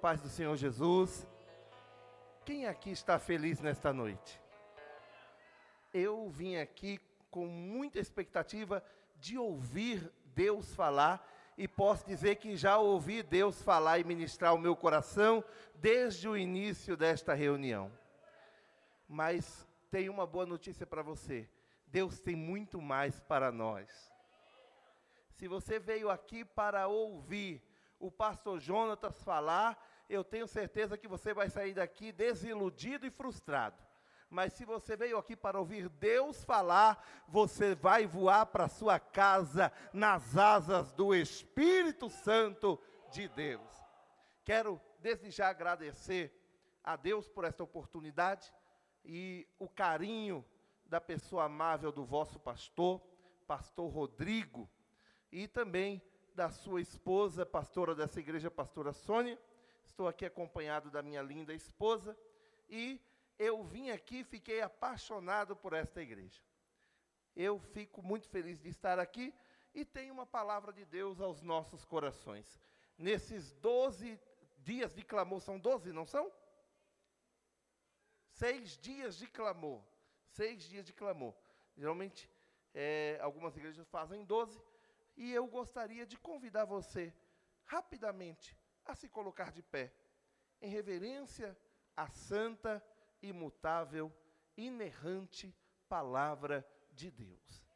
Paz do Senhor Jesus. Quem aqui está feliz nesta noite? Eu vim aqui com muita expectativa de ouvir Deus falar e posso dizer que já ouvi Deus falar e ministrar o meu coração desde o início desta reunião. Mas tenho uma boa notícia para você. Deus tem muito mais para nós. Se você veio aqui para ouvir o pastor Jonatas falar, eu tenho certeza que você vai sair daqui desiludido e frustrado. Mas se você veio aqui para ouvir Deus falar, você vai voar para sua casa nas asas do Espírito Santo de Deus. Quero desde já agradecer a Deus por esta oportunidade e o carinho da pessoa amável do vosso pastor, pastor Rodrigo, e também da sua esposa, pastora dessa igreja, pastora Sônia. Estou aqui acompanhado da minha linda esposa e eu vim aqui, fiquei apaixonado por esta igreja. Eu fico muito feliz de estar aqui e tenho uma palavra de Deus aos nossos corações. Nesses 12 dias de clamor, são 12, não são? Seis dias de clamor. Seis dias de clamor. Geralmente, é, algumas igrejas fazem 12, e eu gostaria de convidar você, rapidamente, a se colocar de pé, em reverência à santa, imutável, inerrante palavra de Deus.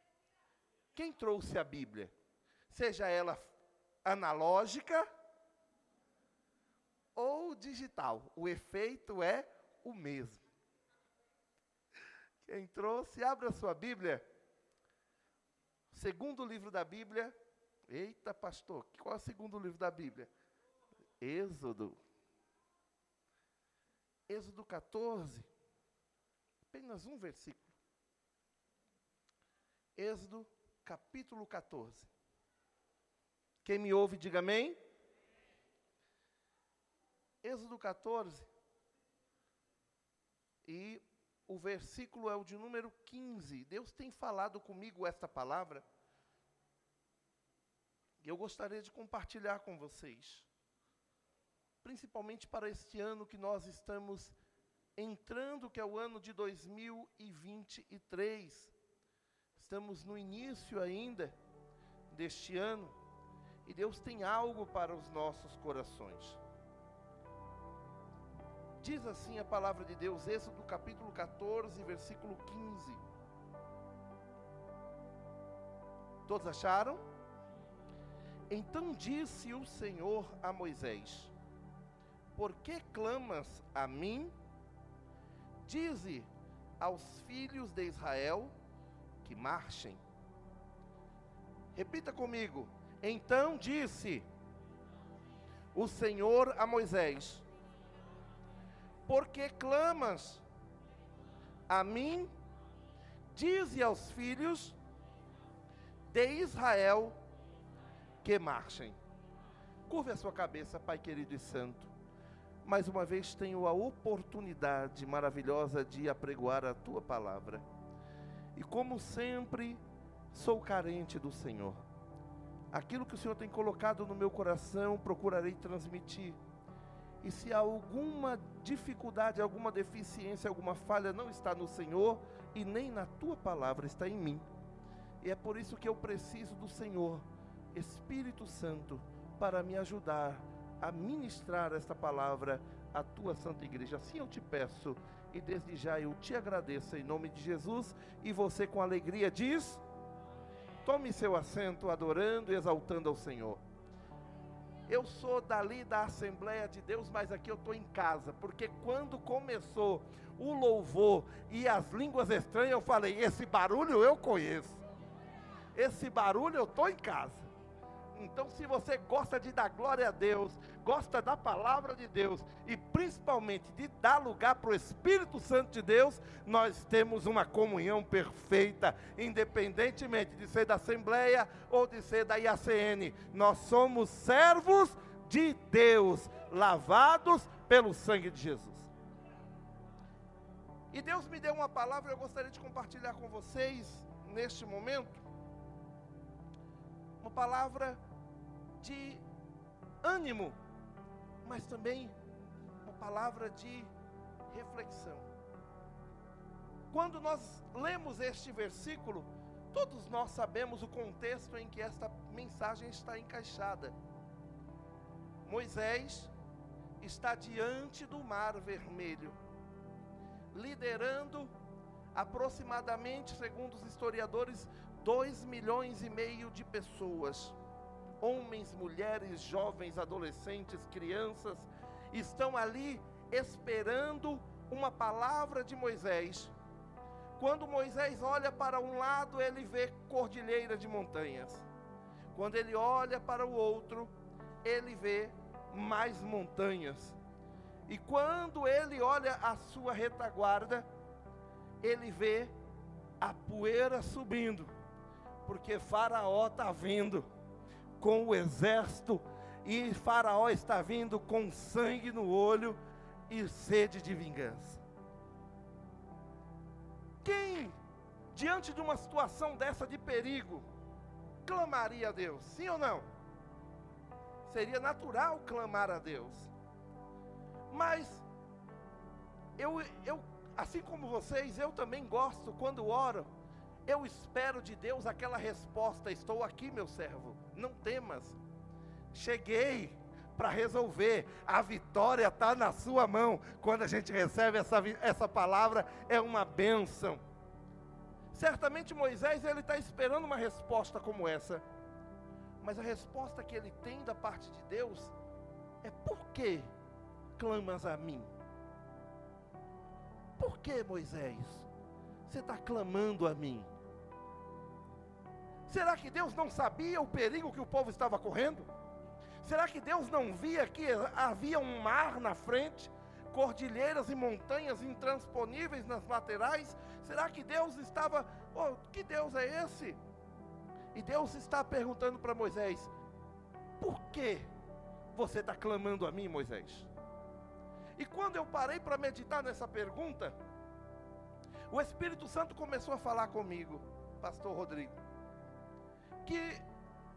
Quem trouxe a Bíblia? Seja ela analógica ou digital, o efeito é o mesmo. Quem trouxe, abra sua Bíblia Segundo livro da Bíblia. Eita, pastor, qual é o segundo livro da Bíblia? Êxodo. Êxodo 14. Apenas um versículo. Êxodo capítulo 14. Quem me ouve, diga amém. Êxodo 14. E o versículo é o de número 15. Deus tem falado comigo esta palavra. E eu gostaria de compartilhar com vocês. Principalmente para este ano que nós estamos entrando, que é o ano de 2023. Estamos no início ainda deste ano. E Deus tem algo para os nossos corações. Diz assim a palavra de Deus, Êxodo capítulo 14, versículo 15. Todos acharam? Então disse o Senhor a Moisés: Por que clamas a mim? Dize aos filhos de Israel que marchem. Repita comigo. Então disse o Senhor a Moisés: porque clamas a mim, dize aos filhos de Israel que marchem. Curve a sua cabeça, Pai querido e santo. Mais uma vez tenho a oportunidade maravilhosa de apregoar a tua palavra. E como sempre, sou carente do Senhor. Aquilo que o Senhor tem colocado no meu coração, procurarei transmitir e se alguma dificuldade, alguma deficiência, alguma falha, não está no Senhor e nem na tua palavra, está em mim. E é por isso que eu preciso do Senhor, Espírito Santo, para me ajudar a ministrar esta palavra à tua santa igreja. Assim eu te peço e desde já eu te agradeço em nome de Jesus e você com alegria diz: Tome seu assento adorando e exaltando ao Senhor. Eu sou dali da Assembleia de Deus, mas aqui eu estou em casa, porque quando começou o louvor e as línguas estranhas, eu falei: esse barulho eu conheço, esse barulho eu estou em casa. Então, se você gosta de dar glória a Deus, gosta da palavra de Deus e principalmente de dar lugar para o Espírito Santo de Deus, nós temos uma comunhão perfeita, independentemente de ser da Assembleia ou de ser da IACN. Nós somos servos de Deus, lavados pelo sangue de Jesus. E Deus me deu uma palavra, eu gostaria de compartilhar com vocês neste momento. Uma palavra de ânimo mas também uma palavra de reflexão. Quando nós lemos este versículo, todos nós sabemos o contexto em que esta mensagem está encaixada. Moisés está diante do Mar Vermelho, liderando aproximadamente, segundo os historiadores, dois milhões e meio de pessoas. Homens, mulheres, jovens, adolescentes, crianças, estão ali esperando uma palavra de Moisés. Quando Moisés olha para um lado, ele vê cordilheira de montanhas. Quando ele olha para o outro, ele vê mais montanhas. E quando ele olha a sua retaguarda, ele vê a poeira subindo, porque Faraó está vindo com o exército, e Faraó está vindo com sangue no olho e sede de vingança. Quem, diante de uma situação dessa de perigo, clamaria a Deus? Sim ou não? Seria natural clamar a Deus. Mas eu, eu assim como vocês, eu também gosto quando oro, eu espero de Deus aquela resposta: Estou aqui, meu servo, não temas. Cheguei para resolver, a vitória está na sua mão. Quando a gente recebe essa, essa palavra, é uma bênção. Certamente Moisés ele está esperando uma resposta como essa, mas a resposta que ele tem da parte de Deus é: Por que clamas a mim? Por que, Moisés? Você está clamando a mim? Será que Deus não sabia o perigo que o povo estava correndo? Será que Deus não via que havia um mar na frente, cordilheiras e montanhas intransponíveis nas laterais? Será que Deus estava, oh, que Deus é esse? E Deus está perguntando para Moisés: por que você está clamando a mim, Moisés? E quando eu parei para meditar nessa pergunta, o Espírito Santo começou a falar comigo, Pastor Rodrigo, que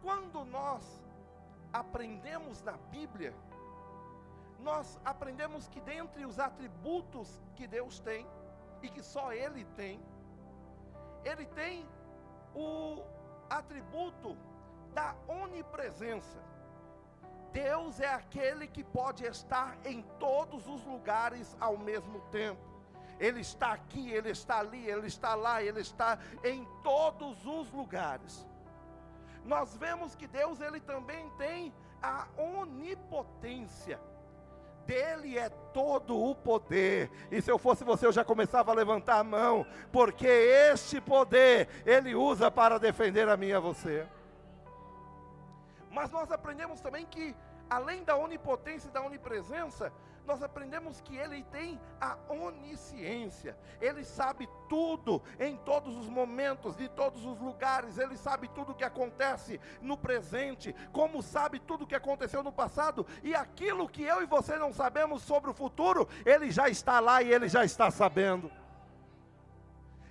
quando nós aprendemos na Bíblia, nós aprendemos que dentre os atributos que Deus tem, e que só Ele tem, Ele tem o atributo da onipresença. Deus é aquele que pode estar em todos os lugares ao mesmo tempo. Ele está aqui, ele está ali, ele está lá, ele está em todos os lugares. Nós vemos que Deus ele também tem a onipotência. Dele é todo o poder. E se eu fosse você, eu já começava a levantar a mão, porque este poder ele usa para defender a mim e a você. Mas nós aprendemos também que, além da onipotência e da onipresença, nós aprendemos que ele tem a onisciência, ele sabe tudo em todos os momentos, de todos os lugares, ele sabe tudo o que acontece no presente, como sabe tudo o que aconteceu no passado, e aquilo que eu e você não sabemos sobre o futuro, ele já está lá e ele já está sabendo.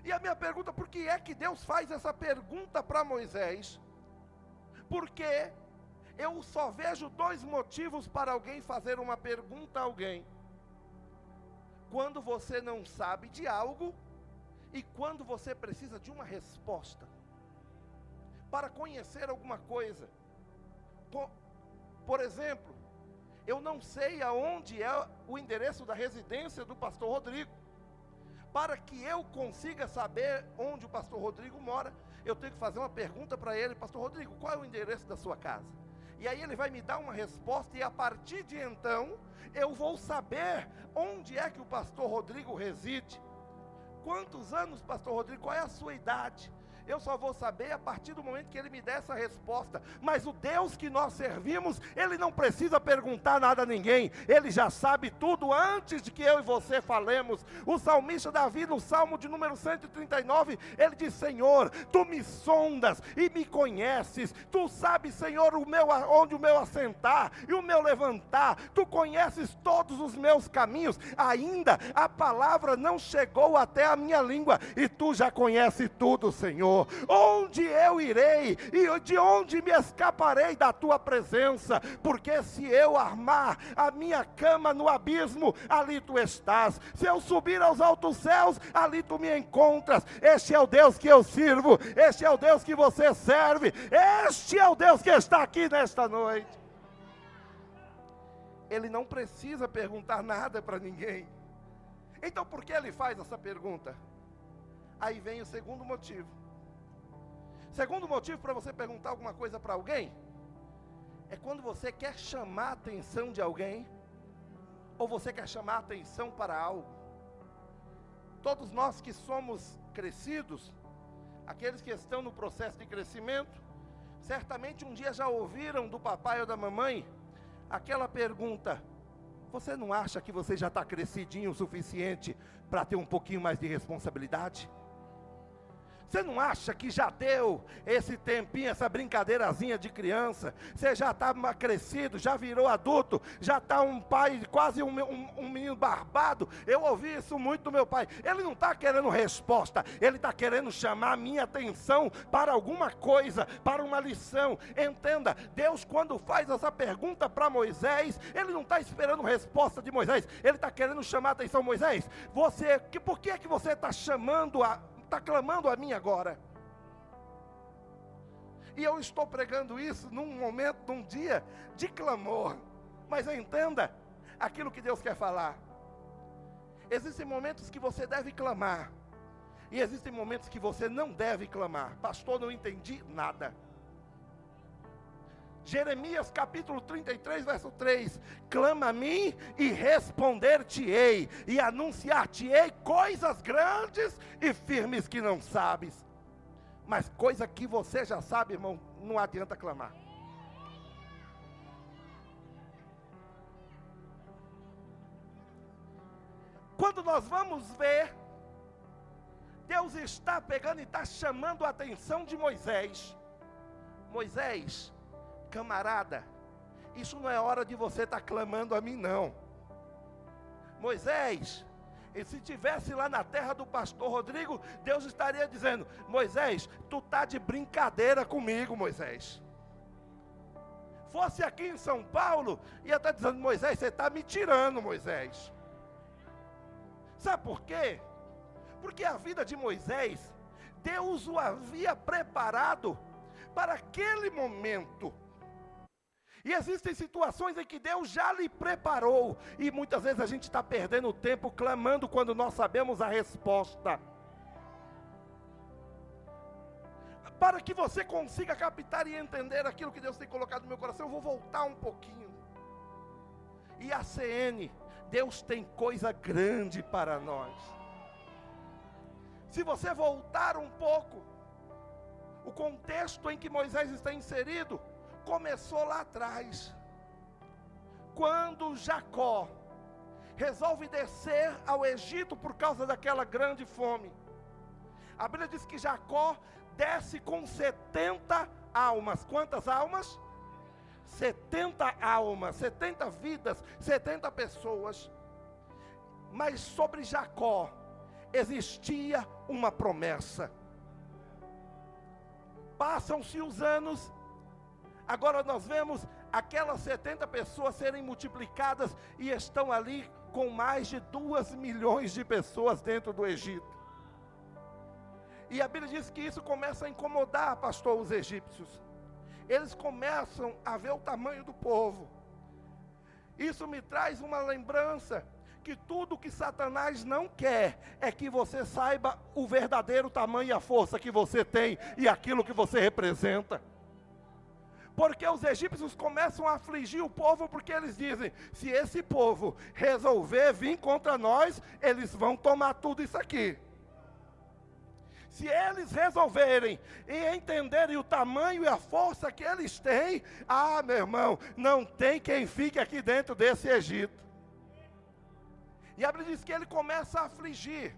E a minha pergunta, por que é que Deus faz essa pergunta para Moisés? Porque eu só vejo dois motivos para alguém fazer uma pergunta a alguém: quando você não sabe de algo e quando você precisa de uma resposta. Para conhecer alguma coisa. Por exemplo, eu não sei aonde é o endereço da residência do pastor Rodrigo. Para que eu consiga saber onde o pastor Rodrigo mora, eu tenho que fazer uma pergunta para ele, pastor Rodrigo, qual é o endereço da sua casa? E aí ele vai me dar uma resposta, e a partir de então, eu vou saber onde é que o pastor Rodrigo reside. Quantos anos, pastor Rodrigo? Qual é a sua idade? Eu só vou saber a partir do momento que ele me der essa resposta. Mas o Deus que nós servimos, ele não precisa perguntar nada a ninguém. Ele já sabe tudo antes de que eu e você falemos. O salmista Davi, no Salmo de número 139, ele diz: Senhor, tu me sondas e me conheces. Tu sabes, Senhor, o meu, onde o meu assentar e o meu levantar. Tu conheces todos os meus caminhos. Ainda a palavra não chegou até a minha língua e tu já conheces tudo, Senhor. Senhor? Onde eu irei e de onde me escaparei da tua presença? Porque se eu armar a minha cama no abismo, ali tu estás. Se eu subir aos altos céus, ali tu me encontras. Este é o Deus que eu sirvo, este é o Deus que você serve, este é o Deus que está aqui nesta noite. Ele não precisa perguntar nada para ninguém. Então por que ele faz essa pergunta? Aí vem o segundo motivo. Segundo motivo para você perguntar alguma coisa para alguém é quando você quer chamar a atenção de alguém ou você quer chamar a atenção para algo. Todos nós que somos crescidos, aqueles que estão no processo de crescimento, certamente um dia já ouviram do papai ou da mamãe aquela pergunta: você não acha que você já está crescidinho o suficiente para ter um pouquinho mais de responsabilidade? Você não acha que já deu esse tempinho, essa brincadeirazinha de criança? Você já está crescido, já virou adulto, já está um pai, quase um, um, um, menino barbado. Eu ouvi isso muito do meu pai. Ele não está querendo resposta, ele está querendo chamar a minha atenção para alguma coisa, para uma lição. Entenda, Deus, quando faz essa pergunta para Moisés, ele não está esperando resposta de Moisés, ele está querendo chamar a atenção, Moisés. Você, que, por que, é que você está chamando a está clamando a mim agora. E eu estou pregando isso num momento, num dia de clamor. Mas entenda aquilo que Deus quer falar. Existem momentos que você deve clamar. E existem momentos que você não deve clamar. Pastor, não entendi nada. Jeremias capítulo 33, verso 3: Clama a mim e responder-te-ei, e anunciar-te-ei coisas grandes e firmes que não sabes. Mas coisa que você já sabe, irmão, não adianta clamar. Quando nós vamos ver, Deus está pegando e está chamando a atenção de Moisés. Moisés, camarada, isso não é hora de você estar tá clamando a mim, não. Moisés, e se tivesse lá na terra do pastor Rodrigo, Deus estaria dizendo: Moisés, tu tá de brincadeira comigo, Moisés. Fosse aqui em São Paulo, ia estar tá dizendo: Moisés, você está me tirando, Moisés. Sabe por quê? Porque a vida de Moisés, Deus o havia preparado para aquele momento. E existem situações em que Deus já lhe preparou, e muitas vezes a gente está perdendo tempo clamando quando nós sabemos a resposta. Para que você consiga captar e entender aquilo que Deus tem colocado no meu coração, eu vou voltar um pouquinho. E a CN, Deus tem coisa grande para nós. Se você voltar um pouco, o contexto em que Moisés está inserido, começou lá atrás, quando Jacó resolve descer ao Egito por causa daquela grande fome. A Bíblia diz que Jacó desce com 70 almas. Quantas almas? 70 almas, 70 vidas, 70 pessoas. Mas sobre Jacó existia uma promessa. Passam-se os anos Agora nós vemos aquelas 70 pessoas serem multiplicadas e estão ali com mais de duas milhões de pessoas dentro do Egito. E a Bíblia diz que isso começa a incomodar, pastor, os egípcios. Eles começam a ver o tamanho do povo. Isso me traz uma lembrança que tudo que Satanás não quer é que você saiba o verdadeiro tamanho e a força que você tem e aquilo que você representa. Porque os egípcios começam a afligir o povo, porque eles dizem: se esse povo resolver vir contra nós, eles vão tomar tudo isso aqui. Se eles resolverem e entenderem o tamanho e a força que eles têm, ah, meu irmão, não tem quem fique aqui dentro desse Egito. E a Bíblia diz que ele começa a afligir,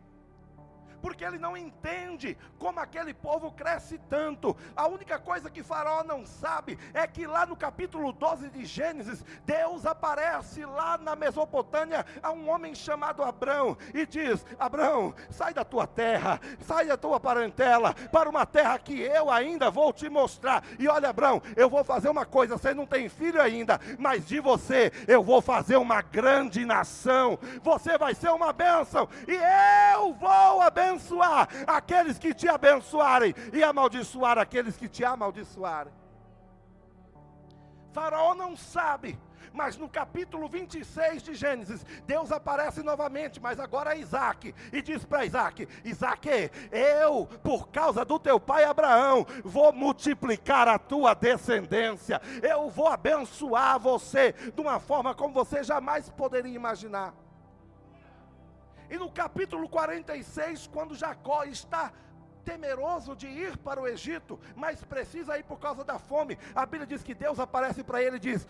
porque ele não entende como aquele povo cresce tanto. A única coisa que Faraó não sabe é que lá no capítulo 12 de Gênesis, Deus aparece lá na Mesopotâmia a um homem chamado Abrão e diz: Abrão, sai da tua terra, sai da tua parentela, para uma terra que eu ainda vou te mostrar. E olha, Abrão, eu vou fazer uma coisa: você não tem filho ainda, mas de você eu vou fazer uma grande nação, você vai ser uma bênção, e eu vou abençoar abençoar aqueles que te abençoarem e amaldiçoar aqueles que te amaldiçoarem. Faraó não sabe, mas no capítulo 26 de Gênesis, Deus aparece novamente, mas agora é Isaac, e diz para Isaac: Isaac, eu, por causa do teu pai Abraão, vou multiplicar a tua descendência, eu vou abençoar você de uma forma como você jamais poderia imaginar. E no capítulo 46, quando Jacó está temeroso de ir para o Egito, mas precisa ir por causa da fome, a Bíblia diz que Deus aparece para ele e diz: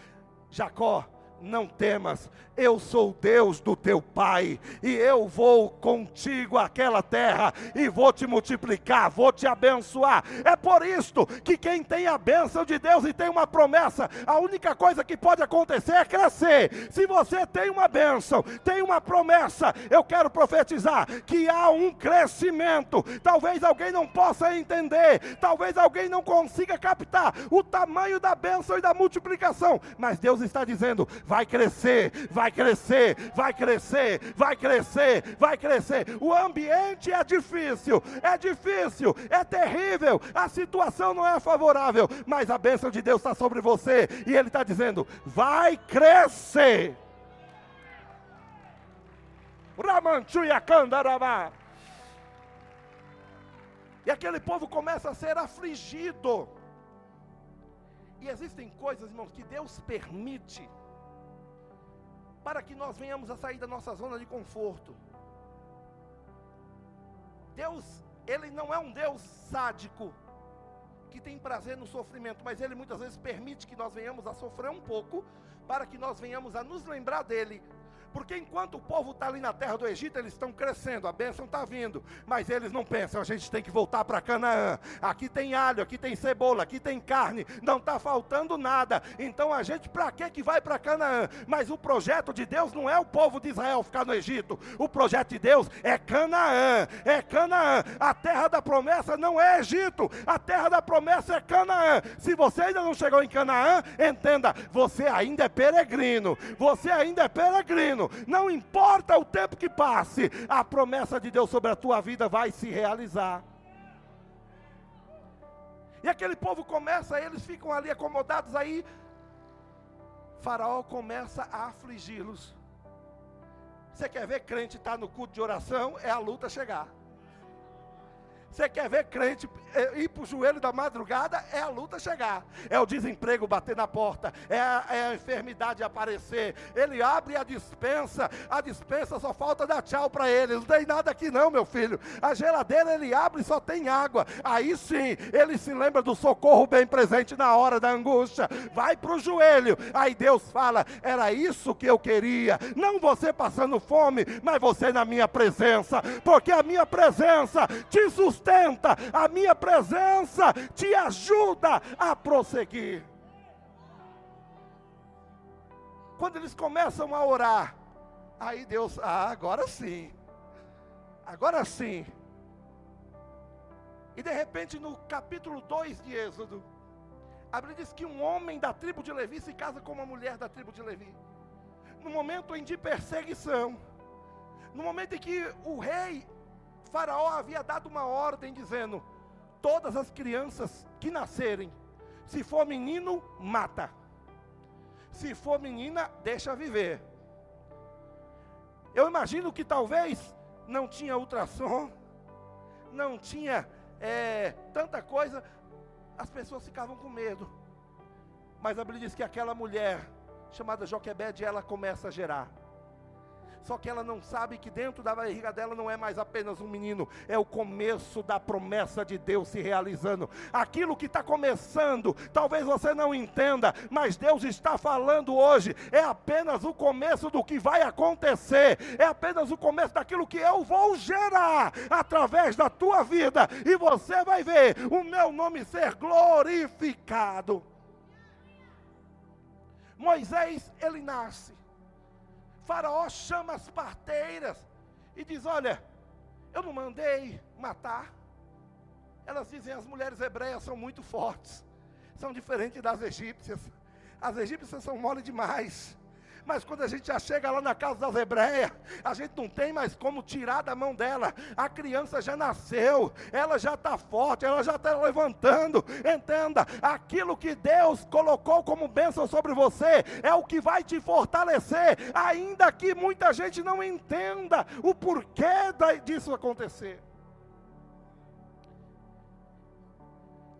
Jacó, não temas, eu sou Deus do teu pai, e eu vou contigo àquela terra, e vou te multiplicar, vou te abençoar. É por isto que quem tem a bênção de Deus e tem uma promessa, a única coisa que pode acontecer é crescer. Se você tem uma bênção, tem uma promessa, eu quero profetizar que há um crescimento. Talvez alguém não possa entender, talvez alguém não consiga captar o tamanho da bênção e da multiplicação, mas Deus está dizendo: vai crescer, vai crescer, vai crescer, vai crescer, vai crescer. O ambiente é difícil, é difícil, é terrível, a situação não é favorável, mas a bênção de Deus está sobre você e Ele está dizendo: vai crescer. E aquele povo começa a ser afligido. E existem coisas, irmãos, que Deus permite para que nós venhamos a sair da nossa zona de conforto. Deus, Ele não é um Deus sádico, que tem prazer no sofrimento, mas Ele muitas vezes permite que nós venhamos a sofrer um pouco, para que nós venhamos a nos lembrar dEle, porque enquanto o povo está ali na terra do Egito, eles estão crescendo, a bênção está vindo. Mas eles não pensam, a gente tem que voltar para Canaã. Aqui tem alho, aqui tem cebola, aqui tem carne, não está faltando nada. Então a gente, para que que vai para Canaã? Mas o projeto de Deus não é o povo de Israel ficar no Egito. O projeto de Deus é Canaã. É Canaã. A terra da promessa não é Egito. A terra da promessa é Canaã. Se você ainda não chegou em Canaã, entenda, você ainda é peregrino. Você ainda é peregrino não importa o tempo que passe, a promessa de Deus sobre a tua vida vai se realizar. E aquele povo começa, eles ficam ali acomodados aí. Faraó começa a afligi-los. Você quer ver crente estar tá no culto de oração? É a luta chegar. Você quer ver crente eh, ir para o joelho da madrugada? É a luta chegar, é o desemprego bater na porta, é a, é a, enfermidade aparecer. Ele abre a dispensa, a dispensa só falta dar tchau para ele. Não tem nada aqui, não, meu filho. A geladeira ele abre e só tem água. Aí sim, ele se lembra do socorro bem presente na hora da angústia. Vai para o joelho. Aí Deus fala: era isso que eu queria. Não você passando fome, mas você na minha presença, porque a minha presença te sustenta sustenta, a minha presença te ajuda a prosseguir. Quando eles começam a orar, aí Deus, ah, agora sim, agora sim. E de repente, no capítulo 2 de Êxodo, a Bíblia diz que um homem da tribo de Levi se casa com uma mulher da tribo de Levi. No momento em de perseguição, no momento em que o rei Faraó havia dado uma ordem dizendo: todas as crianças que nascerem, se for menino, mata. Se for menina, deixa viver. Eu imagino que talvez não tinha ultrassom, não tinha é, tanta coisa, as pessoas ficavam com medo. Mas a Bíblia diz que aquela mulher, chamada Joquebede, ela começa a gerar. Só que ela não sabe que dentro da barriga dela não é mais apenas um menino, é o começo da promessa de Deus se realizando. Aquilo que está começando, talvez você não entenda, mas Deus está falando hoje, é apenas o começo do que vai acontecer, é apenas o começo daquilo que eu vou gerar através da tua vida, e você vai ver o meu nome ser glorificado. Moisés, ele nasce Faraó chama as parteiras e diz: Olha, eu não mandei matar. Elas dizem: as mulheres hebreias são muito fortes, são diferentes das egípcias. As egípcias são mole demais mas quando a gente já chega lá na casa das hebreias, a gente não tem mais como tirar da mão dela. A criança já nasceu, ela já está forte, ela já está levantando. Entenda, aquilo que Deus colocou como bênção sobre você é o que vai te fortalecer, ainda que muita gente não entenda o porquê disso acontecer.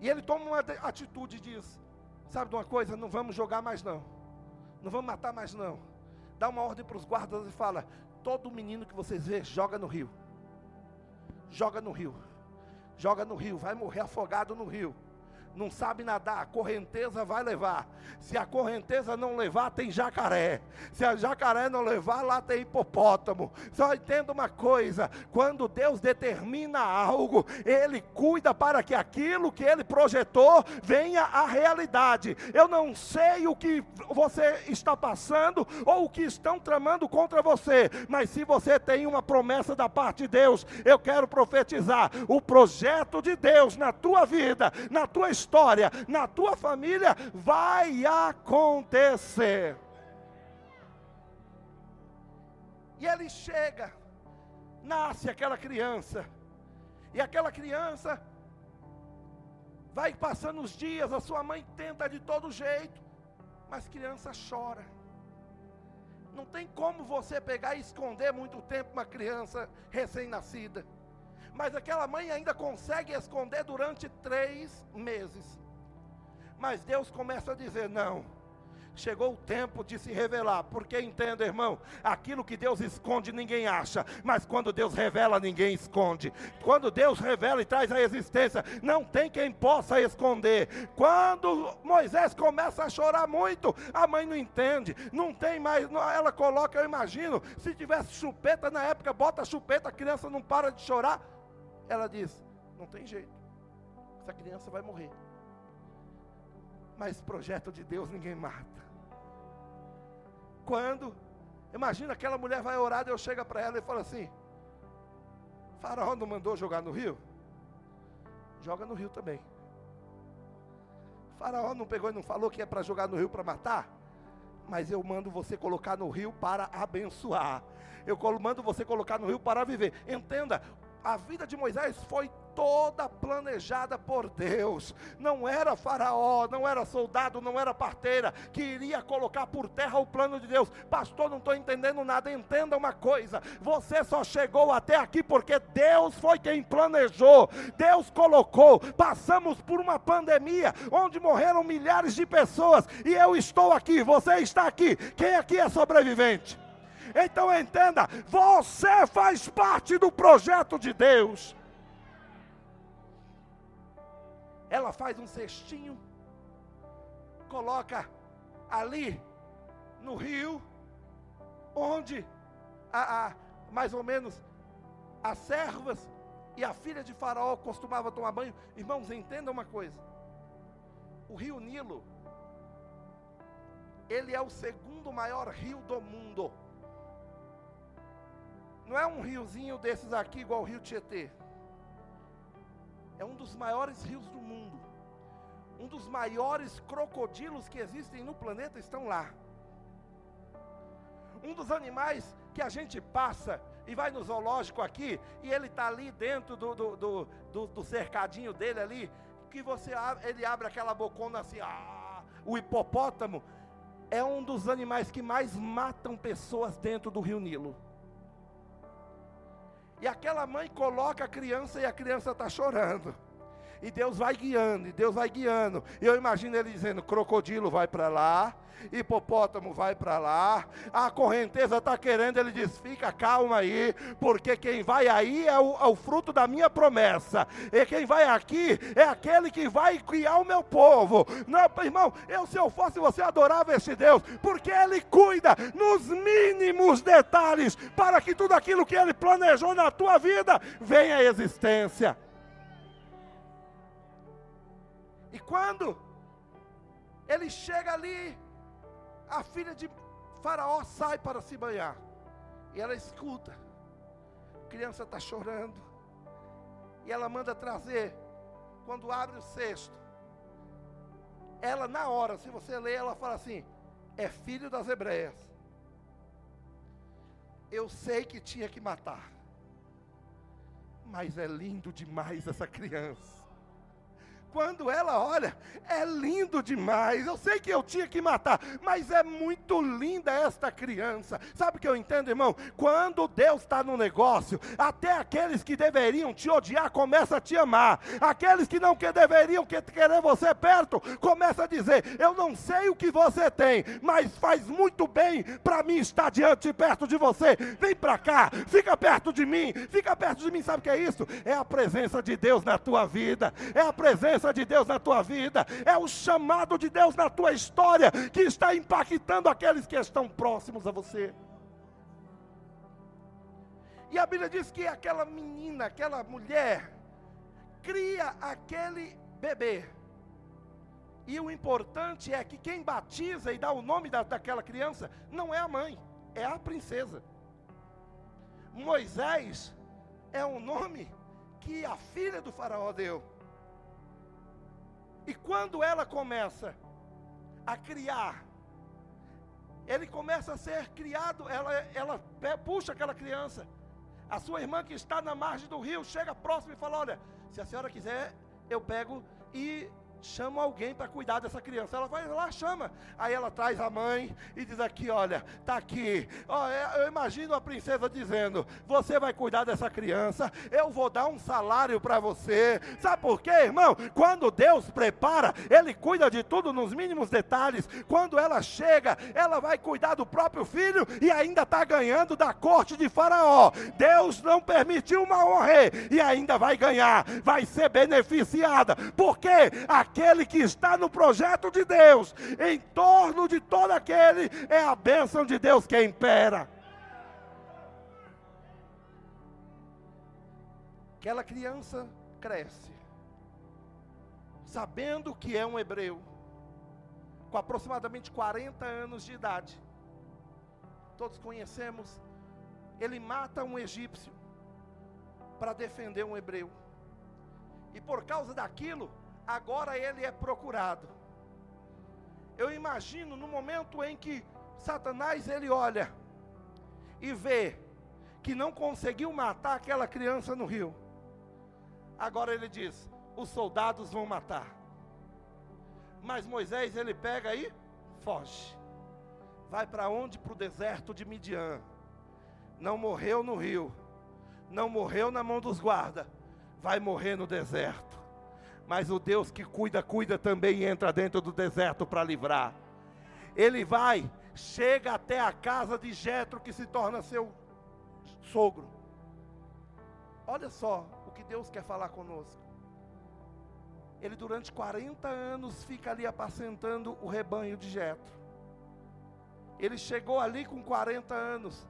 E ele toma uma atitude e diz: Sabe de uma coisa? Não vamos jogar mais não não vamos matar mais não. Dá uma ordem para os guardas e fala: todo menino que vocês vê, joga no rio. Joga no rio. Joga no rio, vai morrer afogado no rio não sabe nadar, a correnteza vai levar. Se a correnteza não levar, tem jacaré. Se a jacaré não levar, lá tem hipopótamo. Só entenda uma coisa: quando Deus determina algo, Ele cuida para que aquilo que Ele projetou venha à realidade. Eu não sei o que você está passando ou o que estão tramando contra você, mas se você tem uma promessa da parte de Deus, eu quero profetizar: o projeto de Deus na tua vida, na tua história, história, na tua família, vai acontecer. E ele chega, nasce aquela criança, e aquela criança vai passando os dias, a sua mãe tenta de todo jeito, mas criança chora. Não tem como você pegar e esconder muito tempo uma criança recém-nascida mas aquela mãe ainda consegue esconder durante três meses. Mas Deus começa a dizer: não, chegou o tempo de se revelar, porque entenda, irmão, aquilo que Deus esconde ninguém acha, mas quando Deus revela, ninguém esconde. Quando Deus revela e traz a existência, não tem quem possa esconder. Quando Moisés começa a chorar muito, a mãe não entende, não tem mais, ela coloca, eu imagino, se tivesse chupeta na época, bota chupeta, a criança não para de chorar ela diz: não tem jeito, essa criança vai morrer. Mas projeto de Deus ninguém mata. Quando, imagina aquela mulher vai orar, Deus chega para ela e fala assim: Faraó não mandou jogar no rio? Joga no rio também. Faraó não pegou e não falou que é para jogar no rio para matar? Mas eu mando você colocar no rio para abençoar. Eu mando você colocar no rio para viver. Entenda, a vida de Moisés foi toda planejada por Deus. Não era faraó, não era soldado, não era parteira que iria colocar por terra o plano de Deus. Pastor, não estou entendendo nada. Entenda uma coisa: você só chegou até aqui porque Deus foi quem planejou. Deus colocou. Passamos por uma pandemia onde morreram milhares de pessoas e eu estou aqui. Você está aqui. Quem aqui é sobrevivente? Então entenda, você faz parte do projeto de Deus. Ela faz um cestinho, coloca ali no rio, onde a, a, mais ou menos as servas e a filha de Faraó costumavam tomar banho. Irmãos, entenda uma coisa: o rio Nilo, ele é o segundo maior rio do mundo. Não é um riozinho desses aqui, igual o rio Tietê. É um dos maiores rios do mundo. Um dos maiores crocodilos que existem no planeta estão lá. Um dos animais que a gente passa e vai no zoológico aqui, e ele está ali dentro do, do, do, do, cercadinho dele ali, que você ele abre aquela bocona assim, ah, o hipopótamo é um dos animais que mais matam pessoas dentro do rio Nilo. E aquela mãe coloca a criança e a criança está chorando. E Deus vai guiando, e Deus vai guiando. E eu imagino ele dizendo: crocodilo vai para lá, hipopótamo vai para lá, a correnteza está querendo, ele diz: fica calma aí, porque quem vai aí é o, é o, fruto da minha promessa, e quem vai aqui é aquele que vai criar o meu povo. Não, irmão, eu se eu fosse você adorava esse Deus, porque ele cuida nos mínimos detalhes para que tudo aquilo que ele planejou na tua vida venha à existência. E quando ele chega ali, a filha de Faraó sai para se banhar. E ela escuta. A criança está chorando. E ela manda trazer. Quando abre o cesto. Ela, na hora, se você ler, ela fala assim: é filho das hebreias. Eu sei que tinha que matar. Mas é lindo demais essa criança quando ela olha, é lindo demais. Eu sei que eu tinha que matar, mas é muito linda esta criança. Sabe o que eu entendo, irmão? Quando Deus está no negócio, até aqueles que deveriam te odiar começam a te amar. Aqueles que não que deveriam querer você perto, começam a dizer: Eu não sei o que você tem, mas faz muito bem para mim estar diante perto de você. Vem para cá, fica perto de mim, fica perto de mim. Sabe o que é isso? É a presença de Deus na tua vida, é a presença de Deus na tua vida, é o chamado de Deus na tua história que está impactando aqueles que estão próximos a você. E a Bíblia diz que aquela menina, aquela mulher, cria aquele bebê. E o importante é que quem batiza e dá o nome da, daquela criança não é a mãe, é a princesa. Moisés é o nome que a filha do Faraó deu. E quando ela começa a criar, ele começa a ser criado, ela, ela puxa aquela criança. A sua irmã que está na margem do rio chega próximo e fala: Olha, se a senhora quiser, eu pego e chama alguém para cuidar dessa criança. Ela vai lá, chama. Aí ela traz a mãe e diz aqui, olha, tá aqui. Ó, é, eu imagino a princesa dizendo: "Você vai cuidar dessa criança, eu vou dar um salário para você". Sabe por quê, irmão? Quando Deus prepara, ele cuida de tudo nos mínimos detalhes. Quando ela chega, ela vai cuidar do próprio filho e ainda está ganhando da corte de Faraó. Deus não permitiu uma morrer e ainda vai ganhar, vai ser beneficiada. Porque a aquele que está no projeto de Deus, em torno de todo aquele, é a bênção de Deus que impera. Aquela criança cresce, sabendo que é um hebreu, com aproximadamente 40 anos de idade. Todos conhecemos, ele mata um egípcio para defender um hebreu. E por causa daquilo, agora ele é procurado. Eu imagino no momento em que Satanás ele olha e vê que não conseguiu matar aquela criança no rio. Agora ele diz: os soldados vão matar. Mas Moisés ele pega e foge. Vai para onde? Para o deserto de Midian. Não morreu no rio. Não morreu na mão dos guardas. Vai morrer no deserto mas o Deus que cuida, cuida também entra dentro do deserto para livrar. Ele vai, chega até a casa de Jetro que se torna seu sogro. Olha só o que Deus quer falar conosco. Ele durante 40 anos fica ali apacentando o rebanho de Jetro. Ele chegou ali com 40 anos.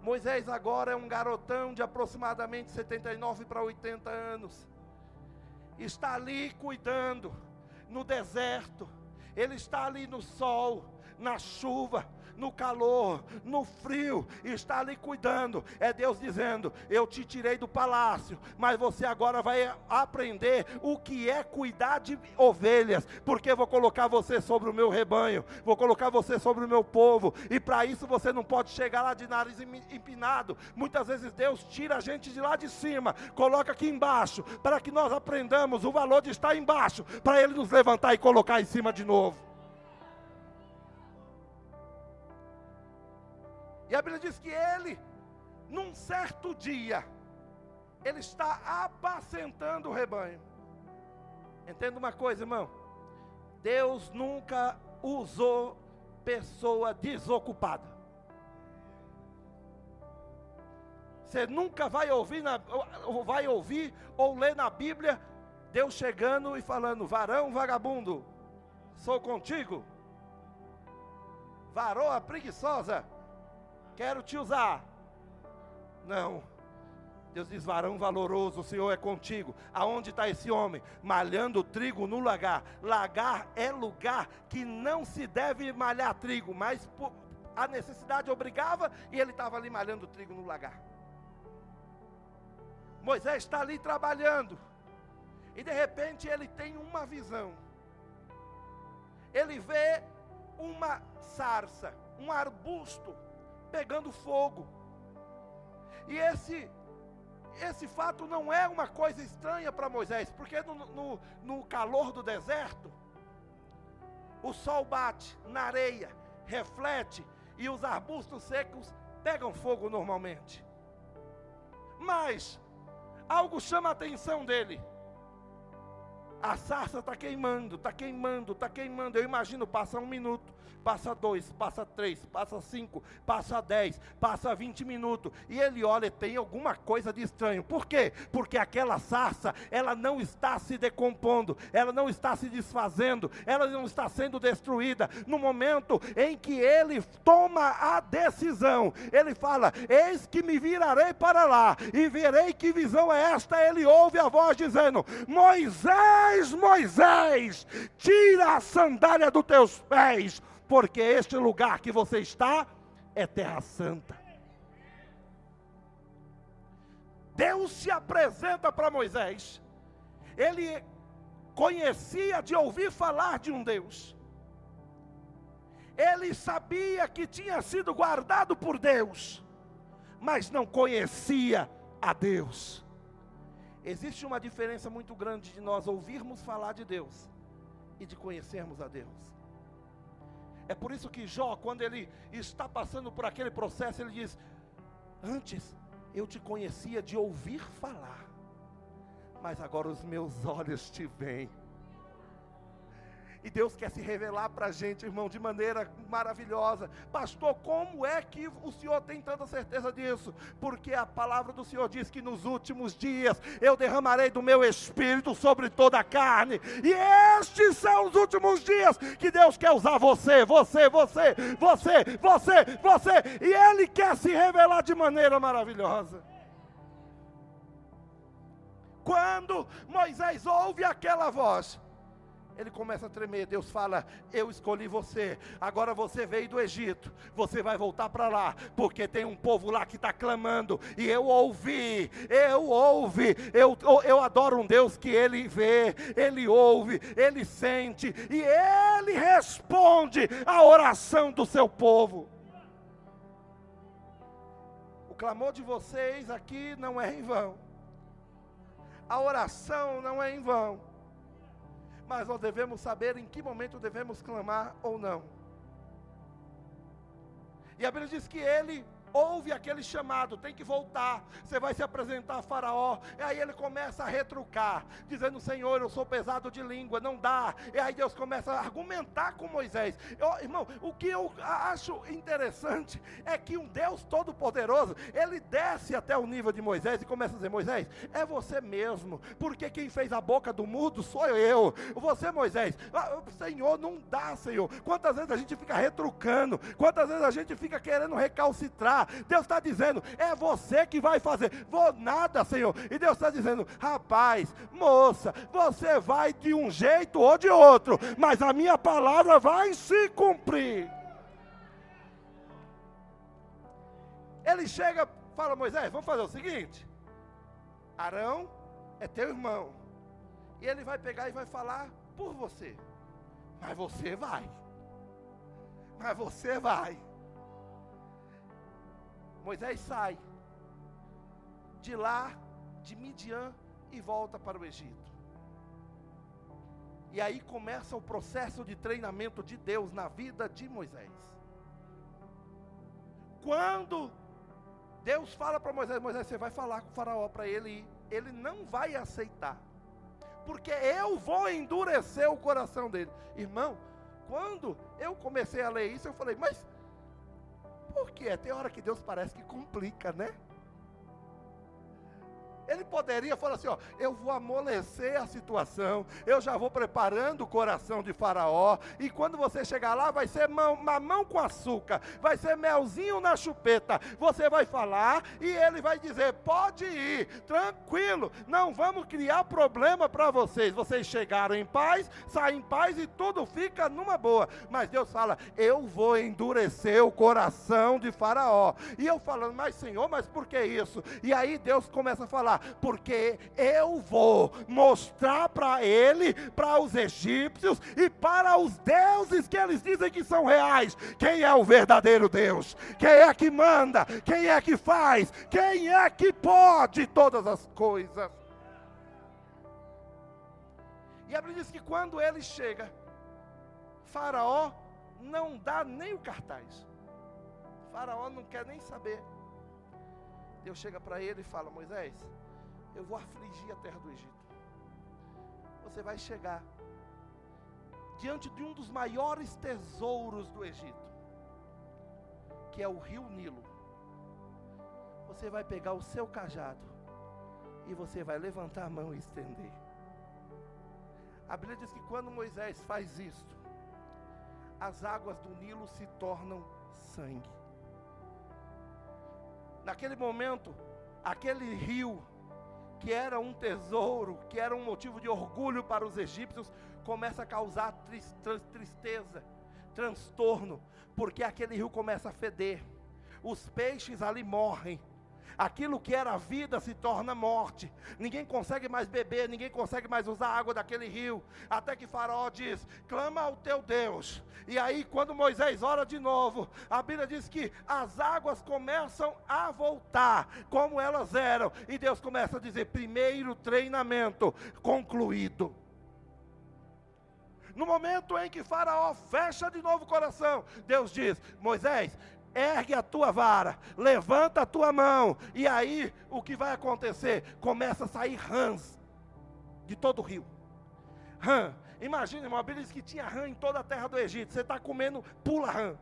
Moisés agora é um garotão de aproximadamente 79 para 80 anos está ali cuidando, no deserto, ele está ali no sol, na chuva, no calor, no frio, está ali cuidando. É Deus dizendo: Eu te tirei do palácio, mas você agora vai aprender o que é cuidar de ovelhas, porque vou colocar você sobre o meu rebanho, vou colocar você sobre o meu povo, e para isso você não pode chegar lá de nariz empinado. Muitas vezes Deus tira a gente de lá de cima, coloca aqui embaixo, para que nós aprendamos o valor de estar embaixo, para Ele nos levantar e colocar em cima de novo. E a Bíblia diz que ele, num certo dia, ele está apacentando o rebanho. Entenda uma coisa, irmão. Deus nunca usou pessoa desocupada. Você nunca vai ouvir, na, ou vai ouvir ou ler na Bíblia Deus chegando e falando: varão vagabundo, sou contigo. Varoa preguiçosa, quero te usar. Não. Deus diz: varão valoroso, o Senhor é contigo. Aonde está esse homem? Malhando trigo no lagar. Lagar é lugar que não se deve malhar trigo, mas a necessidade obrigava e ele estava ali malhando trigo no lagar. Moisés está ali trabalhando, e de repente ele tem uma visão. Ele vê uma sarça, um arbusto pegando fogo. E esse esse fato não é uma coisa estranha para Moisés, porque no, no, no, calor do deserto, o sol bate na areia, reflete, e os arbustos secos pegam fogo normalmente. Mas, algo chama a atenção dele. A sarça está queimando, está queimando, está queimando. Eu imagino, passa um minuto, passa dois, passa três, passa cinco, passa dez, passa vinte minutos, e ele olha, tem alguma coisa de estranho. Por quê? Porque aquela sarça, ela não está se decompondo, ela não está se desfazendo, ela não está sendo destruída. No momento em que ele toma a decisão, ele fala: Eis que me virarei para lá, e verei que visão é esta. Ele ouve a voz dizendo: Moisés, Moisés, tira a sandália dos teus pés porque este lugar que você está é terra santa. Deus se apresenta para Moisés. Ele conhecia de ouvir falar de um Deus. Ele sabia que tinha sido guardado por Deus, mas não conhecia a Deus. Existe uma diferença muito grande de nós ouvirmos falar de Deus e de conhecermos a Deus. É por isso que Jó, quando ele está passando por aquele processo, ele diz: Antes eu te conhecia de ouvir falar, mas agora os meus olhos te veem. E Deus quer se revelar para a gente, irmão, de maneira maravilhosa. Pastor, como é que o Senhor tem tanta certeza disso? Porque a palavra do Senhor diz que nos últimos dias eu derramarei do meu espírito sobre toda a carne. E estes são os últimos dias que Deus quer usar você, você, você, você, você, você. E Ele quer se revelar de maneira maravilhosa. Quando Moisés ouve aquela voz, ele começa a tremer. Deus fala: Eu escolhi você. Agora você veio do Egito. Você vai voltar para lá. Porque tem um povo lá que está clamando. E eu ouvi. Eu ouvi. Eu, eu adoro um Deus que ele vê. Ele ouve. Ele sente. E ele responde a oração do seu povo. O clamor de vocês aqui não é em vão. A oração não é em vão mas nós devemos saber em que momento devemos clamar ou não. E a Bíblia diz que ele ouve aquele chamado, tem que voltar. Você vai se apresentar a Faraó. E aí ele começa a retrucar, dizendo: Senhor, eu sou pesado de língua, não dá. E aí Deus começa a argumentar com Moisés. Eu, irmão, o que eu acho interessante é que um Deus todo-poderoso, ele desce até o nível de Moisés e começa a dizer: Moisés, é você mesmo, porque quem fez a boca do mudo sou eu. Você, Moisés, ah, Senhor, não dá, Senhor. Quantas vezes a gente fica retrucando, quantas vezes a gente fica querendo recalcitrar. Deus está dizendo: é você que vai fazer. Vou nada, Senhor. E Deus está dizendo: rapaz, moça, você vai de um jeito ou de outro, mas a minha palavra vai se cumprir. Ele chega, fala: Moisés, vamos fazer o seguinte: Arão é teu irmão, e ele vai pegar e vai falar por você, mas você vai. Mas você vai. Moisés sai de lá, de Midian, e volta para o Egito. E aí começa o processo de treinamento de Deus na vida de Moisés. Quando Deus fala para Moisés, Moisés, você vai falar com o faraó para ele ir, ele não vai aceitar. porque eu vou endurecer o coração dele. Irmão, quando eu comecei a ler isso, eu falei, mas por que? Tem hora que Deus parece que complica, né? Ele poderia falar assim: ó, eu vou amolecer a situação, eu já vou preparando o coração de Faraó, e quando você chegar lá, vai ser mão, mamão com açúcar, vai ser melzinho na chupeta. Você vai falar e ele vai dizer: pode ir, tranquilo, não vamos criar problema para vocês. Vocês chegaram em paz, saem em paz e tudo fica numa boa. Mas Deus fala: eu vou endurecer o coração de Faraó. E eu falando, mas Senhor, mas por que isso? E aí Deus começa a falar falar, porque eu vou mostrar para ele, para os egípcios e para os deuses que eles dizem que são reais, quem é o verdadeiro Deus, quem é que manda, quem é que faz, quem é que pode todas as coisas. E a Bíblia diz que quando ele chega, Faraó não dá nem o cartaz. Faraó não quer nem saber. Deus chega para ele e fala: Moisés, eu vou afligir a terra do Egito. Você vai chegar diante de um dos maiores tesouros do Egito, que é o rio Nilo. Você vai pegar o seu cajado e você vai levantar a mão e estender. A Bíblia diz que quando Moisés faz isto, as águas do Nilo se tornam sangue. Naquele momento, aquele rio que era um tesouro, que era um motivo de orgulho para os egípcios, começa a causar tristeza, transtorno, porque aquele rio começa a feder, os peixes ali morrem, aquilo que era vida se torna morte. Ninguém consegue mais beber, ninguém consegue mais usar a água daquele rio. Até que Faraó diz: clama ao teu Deus. E aí, quando Moisés ora de novo, a Bíblia diz que as águas começam a voltar como elas eram. E Deus começa a dizer: primeiro treinamento concluído. No momento em que Faraó fecha de novo o coração, Deus diz: Moisés, ergue a tua vara, levanta a tua mão, e aí o que vai acontecer? Começa a sair rãs de todo o rio. Rã, imagina, irmão, a Bíblia diz que tinha rã em toda a terra do Egito. Você está comendo, pula rã.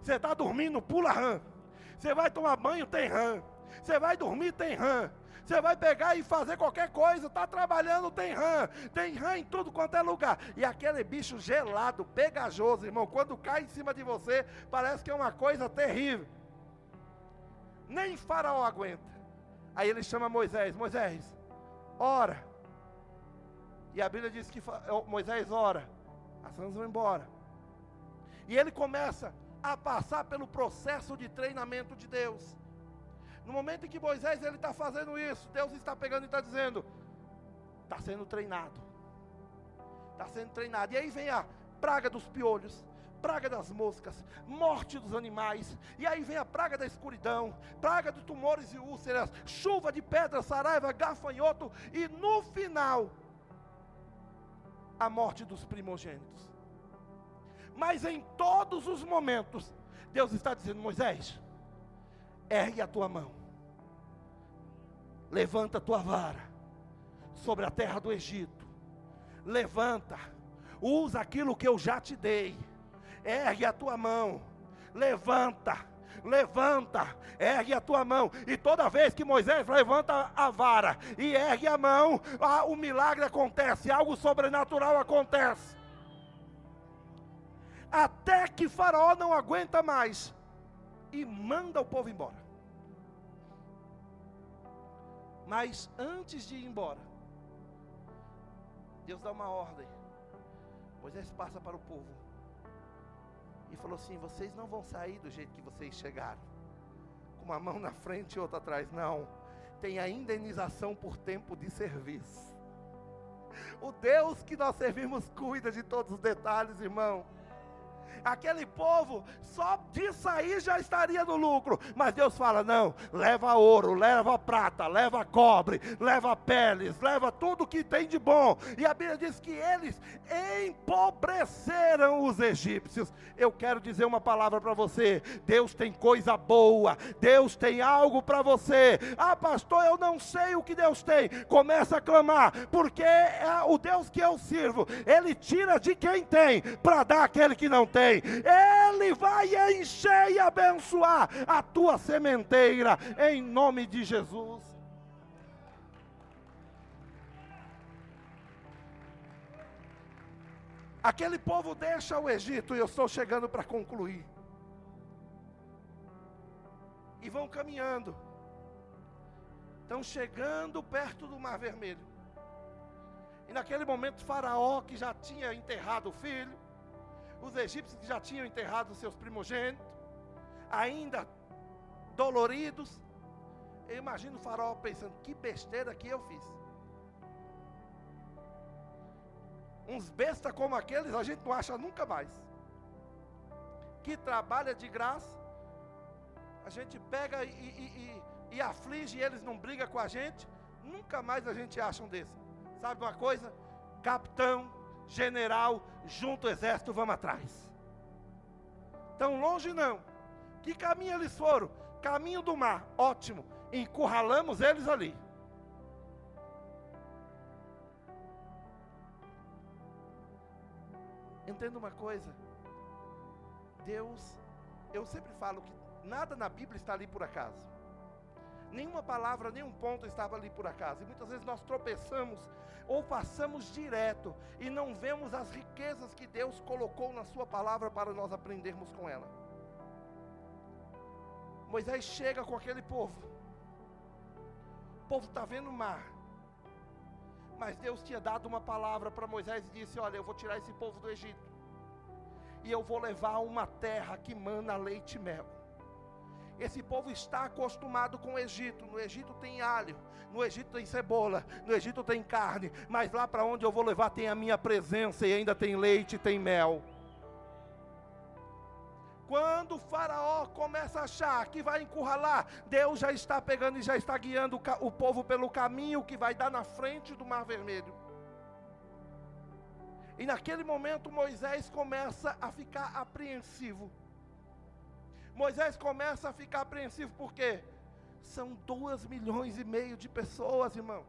Você está dormindo, pula rã. Você vai tomar banho, tem rã. Você vai dormir, tem rã. Você vai pegar e fazer qualquer coisa, está trabalhando, tem rã, tem rã em tudo quanto é lugar. E aquele bicho gelado, pegajoso, irmão, quando cai em cima de você, parece que é uma coisa terrível. Nem Faraó aguenta. Aí ele chama Moisés: Moisés, ora. E a Bíblia diz que Moisés ora, as rãs vão embora. E ele começa a passar pelo processo de treinamento de Deus. No momento em que Moisés ele está fazendo isso, Deus está pegando e está dizendo: está sendo treinado, está sendo treinado. E aí vem a praga dos piolhos, praga das moscas, morte dos animais, e aí vem a praga da escuridão, praga de tumores e úlceras, chuva de pedra, saraiva, gafanhoto, e no final, a morte dos primogênitos. Mas em todos os momentos, Deus está dizendo: Moisés, ergue a tua mão, levanta a tua vara sobre a terra do Egito, levanta, usa aquilo que eu já te dei, ergue a tua mão, levanta, levanta, ergue a tua mão, e toda vez que Moisés levanta a vara e ergue a mão, ah, o milagre acontece, algo sobrenatural acontece. Até que Faraó não aguenta mais e manda o povo embora. Mas antes de ir embora, Deus dá uma ordem. Moisés passa para o povo e falou assim: Vocês não vão sair do jeito que vocês chegaram, com uma mão na frente e outra atrás. Não, tem a indenização por tempo de serviço. O Deus que nós servimos cuida de todos os detalhes, irmão. Aquele povo só de sair já estaria no lucro. Mas Deus fala: não, leva ouro, leva prata, leva cobre, leva peles, leva tudo que tem de bom. E a Bíblia diz que eles empobreceram os egípcios. Eu quero dizer uma palavra para você: Deus tem coisa boa, Deus tem algo para você. Ah, pastor, eu não sei o que Deus tem. Começa a clamar, porque é o Deus que eu sirvo, Ele tira de quem tem para dar àquele que não tem. Ele vai encher e abençoar a tua sementeira, em nome de Jesus. Aquele povo deixa o Egito, e eu estou chegando para concluir. E vão caminhando. Estão chegando perto do Mar Vermelho. E naquele momento, Faraó, que já tinha enterrado o filho, os egípcios que já tinham enterrado seus primogênitos, ainda doloridos. Eu imagino o faraó pensando: que besteira que eu fiz. Uns bestas como aqueles a gente não acha nunca mais. Que trabalha de graça, a gente pega e, e, e, e aflige e eles não brigam com a gente, nunca mais a gente acha um desses. Sabe uma coisa? Capitão, general, junto exército, vamos atrás. Tão longe não. Que caminho eles foram? Caminho do mar, ótimo. Encurralamos eles ali. Entenda uma coisa. Deus, eu sempre falo que nada na Bíblia está ali por acaso. Nenhuma palavra, nenhum ponto estava ali por acaso. E muitas vezes nós tropeçamos ou passamos direto e não vemos as riquezas que Deus colocou na Sua palavra para nós aprendermos com ela. Moisés chega com aquele povo, o povo está vendo o mar, mas Deus tinha dado uma palavra para Moisés e disse: Olha, eu vou tirar esse povo do Egito, e eu vou levar a uma terra que mana leite e mel. Esse povo está acostumado com o Egito. No Egito tem alho, no Egito tem cebola, no Egito tem carne, mas lá para onde eu vou levar tem a minha presença e ainda tem leite e tem mel. Quando o faraó começa a achar que vai encurralar, Deus já está pegando e já está guiando o povo pelo caminho que vai dar na frente do Mar Vermelho. E naquele momento Moisés começa a ficar apreensivo. Moisés começa a ficar apreensivo, por quê? São duas milhões e meio de pessoas, irmão.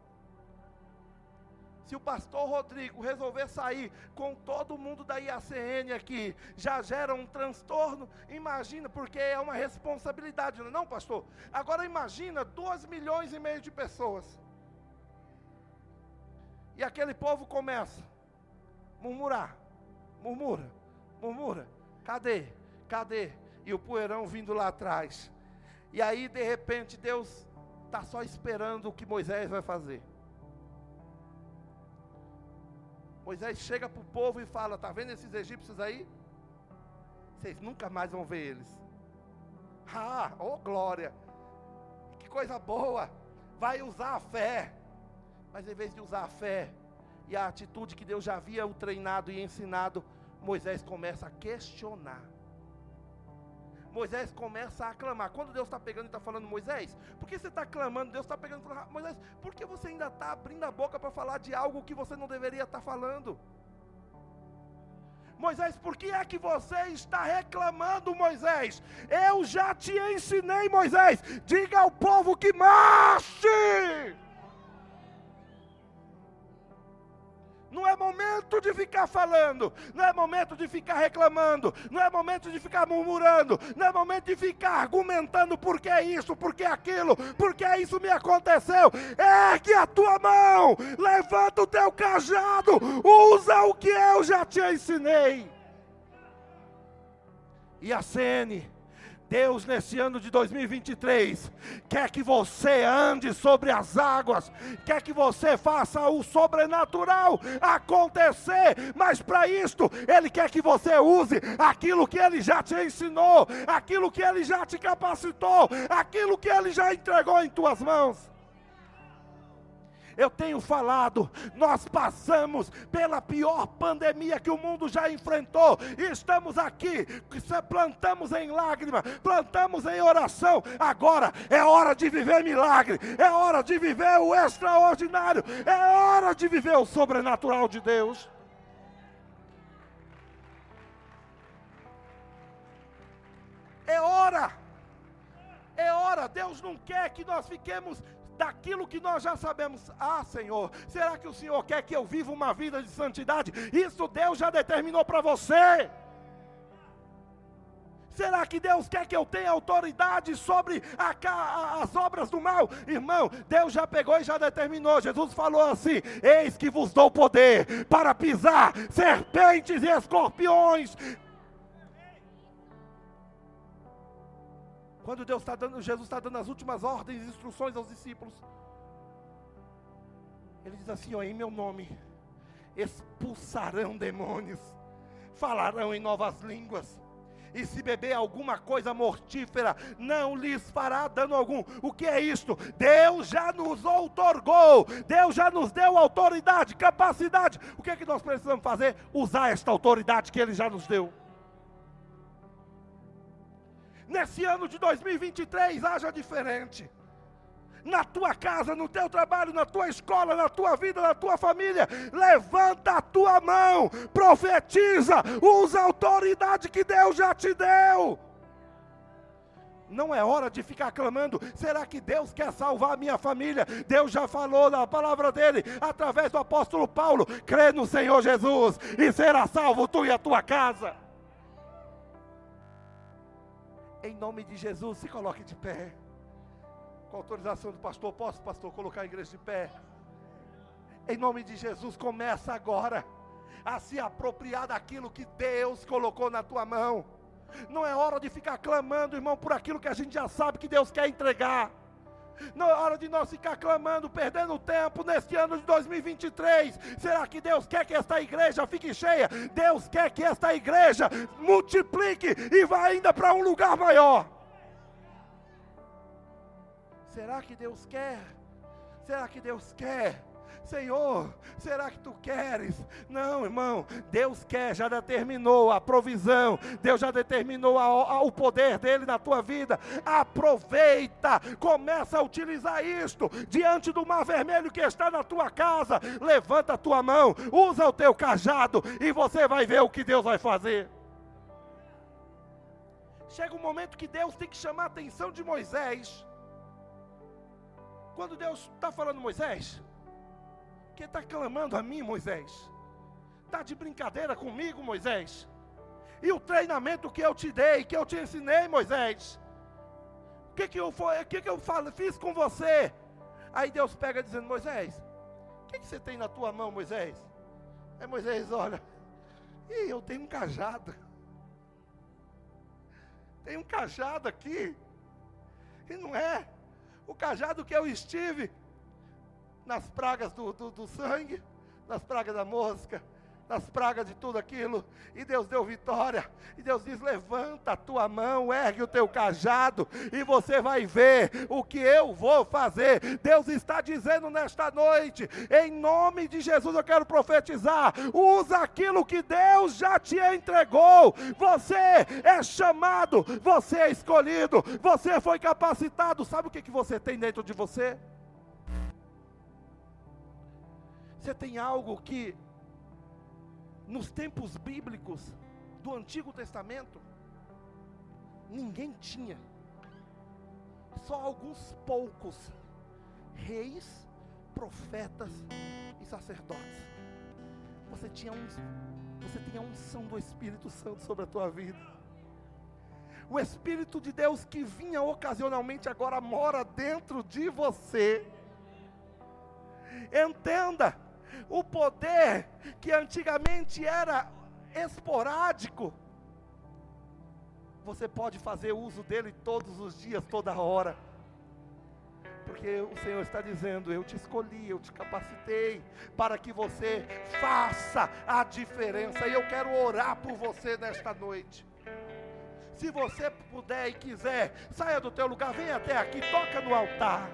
Se o pastor Rodrigo resolver sair com todo mundo da IACN aqui, já gera um transtorno, imagina, porque é uma responsabilidade, não, é pastor? Agora imagina duas milhões e meio de pessoas. E aquele povo começa a murmurar, murmura, murmura. Cadê? Cadê? E o poeirão vindo lá atrás. E aí, de repente, Deus está só esperando o que Moisés vai fazer. Moisés chega para o povo e fala: Está vendo esses egípcios aí? Vocês nunca mais vão ver eles. Ah, oh glória! Que coisa boa! Vai usar a fé. Mas em vez de usar a fé e a atitude que Deus já havia o treinado e ensinado, Moisés começa a questionar. Moisés começa a clamar. Quando Deus está pegando e está falando, Moisés, por que você está clamando? Deus está pegando e falando, Moisés, por que você ainda está abrindo a boca para falar de algo que você não deveria estar tá falando? Moisés, por que é que você está reclamando, Moisés? Eu já te ensinei, Moisés. Diga ao povo que marche. Não é momento de ficar falando, não é momento de ficar reclamando, não é momento de ficar murmurando, não é momento de ficar argumentando porque é isso, porque é aquilo, porque isso me aconteceu. Ergue a tua mão, levanta o teu cajado, usa o que eu já te ensinei. E a CN Deus, nesse ano de 2023, quer que você ande sobre as águas, quer que você faça o sobrenatural acontecer, mas para isto, Ele quer que você use aquilo que Ele já te ensinou, aquilo que Ele já te capacitou, aquilo que Ele já entregou em tuas mãos. Eu tenho falado, nós passamos pela pior pandemia que o mundo já enfrentou, e estamos aqui, plantamos em lágrima, plantamos em oração. Agora é hora de viver milagre, é hora de viver o extraordinário, é hora de viver o sobrenatural de Deus. É hora, é hora. Deus não quer que nós fiquemos daquilo que nós já sabemos. Ah, Senhor, será que o Senhor quer que eu viva uma vida de santidade? Isso Deus já determinou para você. Será que Deus quer que eu tenha autoridade sobre a, a, as obras do mal? Irmão, Deus já pegou e já determinou. Jesus falou assim: Eis que vos dou poder para pisar serpentes e escorpiões, Quando Deus está dando, Jesus está dando as últimas ordens e instruções aos discípulos. Ele diz assim: ó, em meu nome expulsarão demônios, falarão em novas línguas, e se beber alguma coisa mortífera, não lhes fará dano algum. O que é isto? Deus já nos outorgou, Deus já nos deu autoridade, capacidade. O que é que nós precisamos fazer? Usar esta autoridade que Ele já nos deu nesse ano de 2023 haja diferente. Na tua casa, no teu trabalho, na tua escola, na tua vida, na tua família, levanta a tua mão, profetiza, usa a autoridade que Deus já te deu. Não é hora de ficar clamando, será que Deus quer salvar a minha família? Deus já falou na palavra dele, através do apóstolo Paulo: crê no Senhor Jesus e será salvo tu e a tua casa. Em nome de Jesus, se coloque de pé. Com autorização do pastor, posso, pastor, colocar a igreja de pé? Em nome de Jesus, começa agora a se apropriar daquilo que Deus colocou na tua mão. Não é hora de ficar clamando, irmão, por aquilo que a gente já sabe que Deus quer entregar. Não é hora de nós ficar clamando, perdendo tempo neste ano de 2023. Será que Deus quer que esta igreja fique cheia? Deus quer que esta igreja multiplique e vá ainda para um lugar maior. Será que Deus quer? Será que Deus quer? Senhor, será que tu queres? Não, irmão, Deus quer, já determinou a provisão, Deus já determinou a, a, o poder dele na tua vida. Aproveita, começa a utilizar isto diante do mar vermelho que está na tua casa. Levanta a tua mão, usa o teu cajado e você vai ver o que Deus vai fazer. Chega um momento que Deus tem que chamar a atenção de Moisés. Quando Deus está falando, Moisés, que está clamando a mim, Moisés? Está de brincadeira comigo, Moisés? E o treinamento que eu te dei, que eu te ensinei, Moisés? O que, que eu, foi, que que eu falo, fiz com você? Aí Deus pega dizendo, Moisés, o que, que você tem na tua mão, Moisés? Aí Moisés olha, e eu tenho um cajado. Tem um cajado aqui. E não é o cajado que eu estive nas pragas do, do, do sangue, nas pragas da mosca, nas pragas de tudo aquilo, e Deus deu vitória, e Deus diz: levanta a tua mão, ergue o teu cajado, e você vai ver o que eu vou fazer. Deus está dizendo nesta noite, em nome de Jesus, eu quero profetizar: usa aquilo que Deus já te entregou. Você é chamado, você é escolhido, você foi capacitado. Sabe o que, que você tem dentro de você? Você tem algo que, nos tempos bíblicos do Antigo Testamento, ninguém tinha. Só alguns poucos reis, profetas e sacerdotes. Você tinha um, você tinha a unção do Espírito Santo sobre a tua vida. O Espírito de Deus que vinha ocasionalmente agora mora dentro de você. Entenda, o poder que antigamente era esporádico, você pode fazer uso dele todos os dias, toda hora. Porque o Senhor está dizendo: Eu te escolhi, eu te capacitei para que você faça a diferença. E eu quero orar por você nesta noite. Se você puder e quiser, saia do teu lugar, venha até aqui, toca no altar.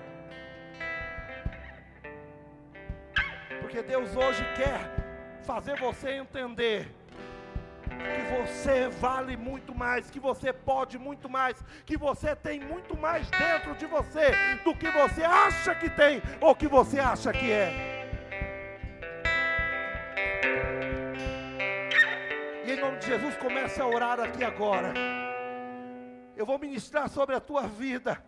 Porque Deus hoje quer fazer você entender que você vale muito mais, que você pode muito mais, que você tem muito mais dentro de você do que você acha que tem ou que você acha que é. E em nome de Jesus, comece a orar aqui agora. Eu vou ministrar sobre a tua vida,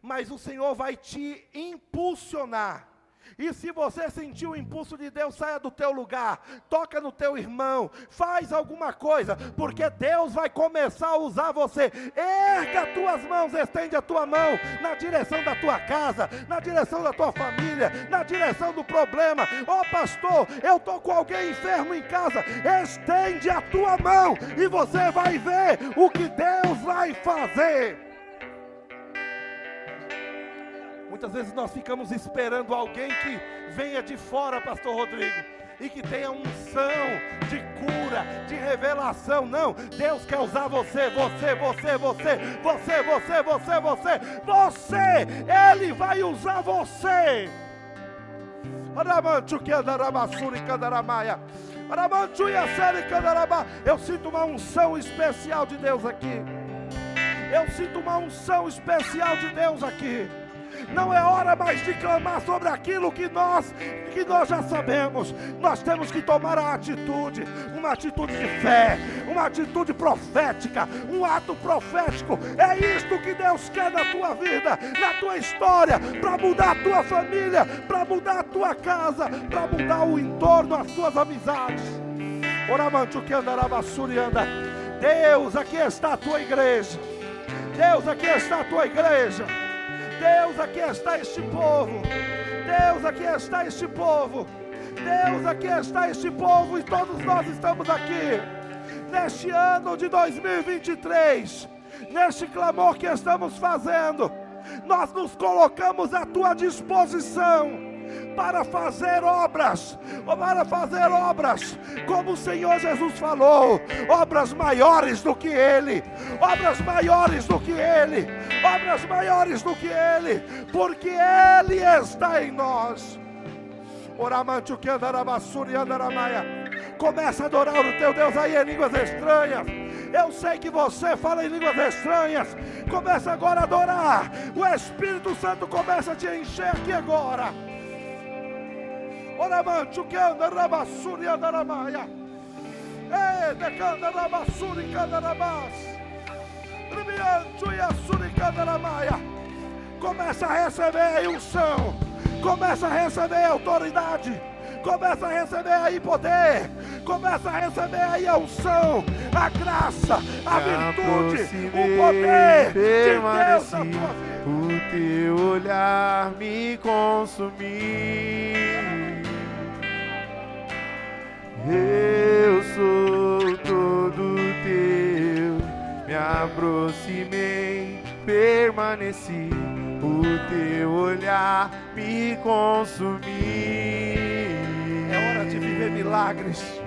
mas o Senhor vai te impulsionar e se você sentir o impulso de Deus, saia do teu lugar, toca no teu irmão, faz alguma coisa, porque Deus vai começar a usar você. Erga as tuas mãos, estende a tua mão na direção da tua casa, na direção da tua família, na direção do problema. Ó oh, pastor, eu estou com alguém enfermo em casa. Estende a tua mão e você vai ver o que Deus vai fazer. Muitas vezes nós ficamos esperando alguém que venha de fora, Pastor Rodrigo, e que tenha unção de cura, de revelação. Não, Deus quer usar você, você, você, você, você, você, você, você, você. Ele vai usar você. Eu sinto uma unção especial de Deus aqui. Eu sinto uma unção especial de Deus aqui. Não é hora mais de clamar sobre aquilo que nós que nós já sabemos. Nós temos que tomar a atitude, uma atitude de fé, uma atitude profética, um ato profético. É isto que Deus quer na tua vida, na tua história, para mudar a tua família, para mudar a tua casa, para mudar o entorno, as tuas amizades. Oramancho que andará e anda. Deus, aqui está a tua igreja. Deus, aqui está a tua igreja. Deus, aqui está este povo. Deus, aqui está este povo. Deus, aqui está este povo e todos nós estamos aqui. Neste ano de 2023, neste clamor que estamos fazendo, nós nos colocamos à tua disposição para fazer obras, para fazer obras, como o Senhor Jesus falou, obras maiores do que Ele, obras maiores do que Ele, obras maiores do que Ele, porque Ele está em nós. Oramante o que andará e andaramaia. Começa a adorar o teu Deus aí em línguas estranhas. Eu sei que você fala em línguas estranhas. Começa agora a adorar. O Espírito Santo começa a te encher aqui agora. Oramancho que anda rabassuri andaramaia. E decanda rabassuri candarabás. Ribiancho e assuri candaramaia. Começa a receber a unção. Começa a receber a autoridade. Começa a receber aí poder. Começa a receber aí a unção, a graça, a virtude, o poder de Deus na tua vida. O teu olhar me consumir. Eu sou todo teu, me aproximei, permaneci, o teu olhar me consumiu. É hora de viver milagres.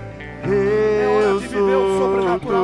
Eu é hora de viver o sobrenatural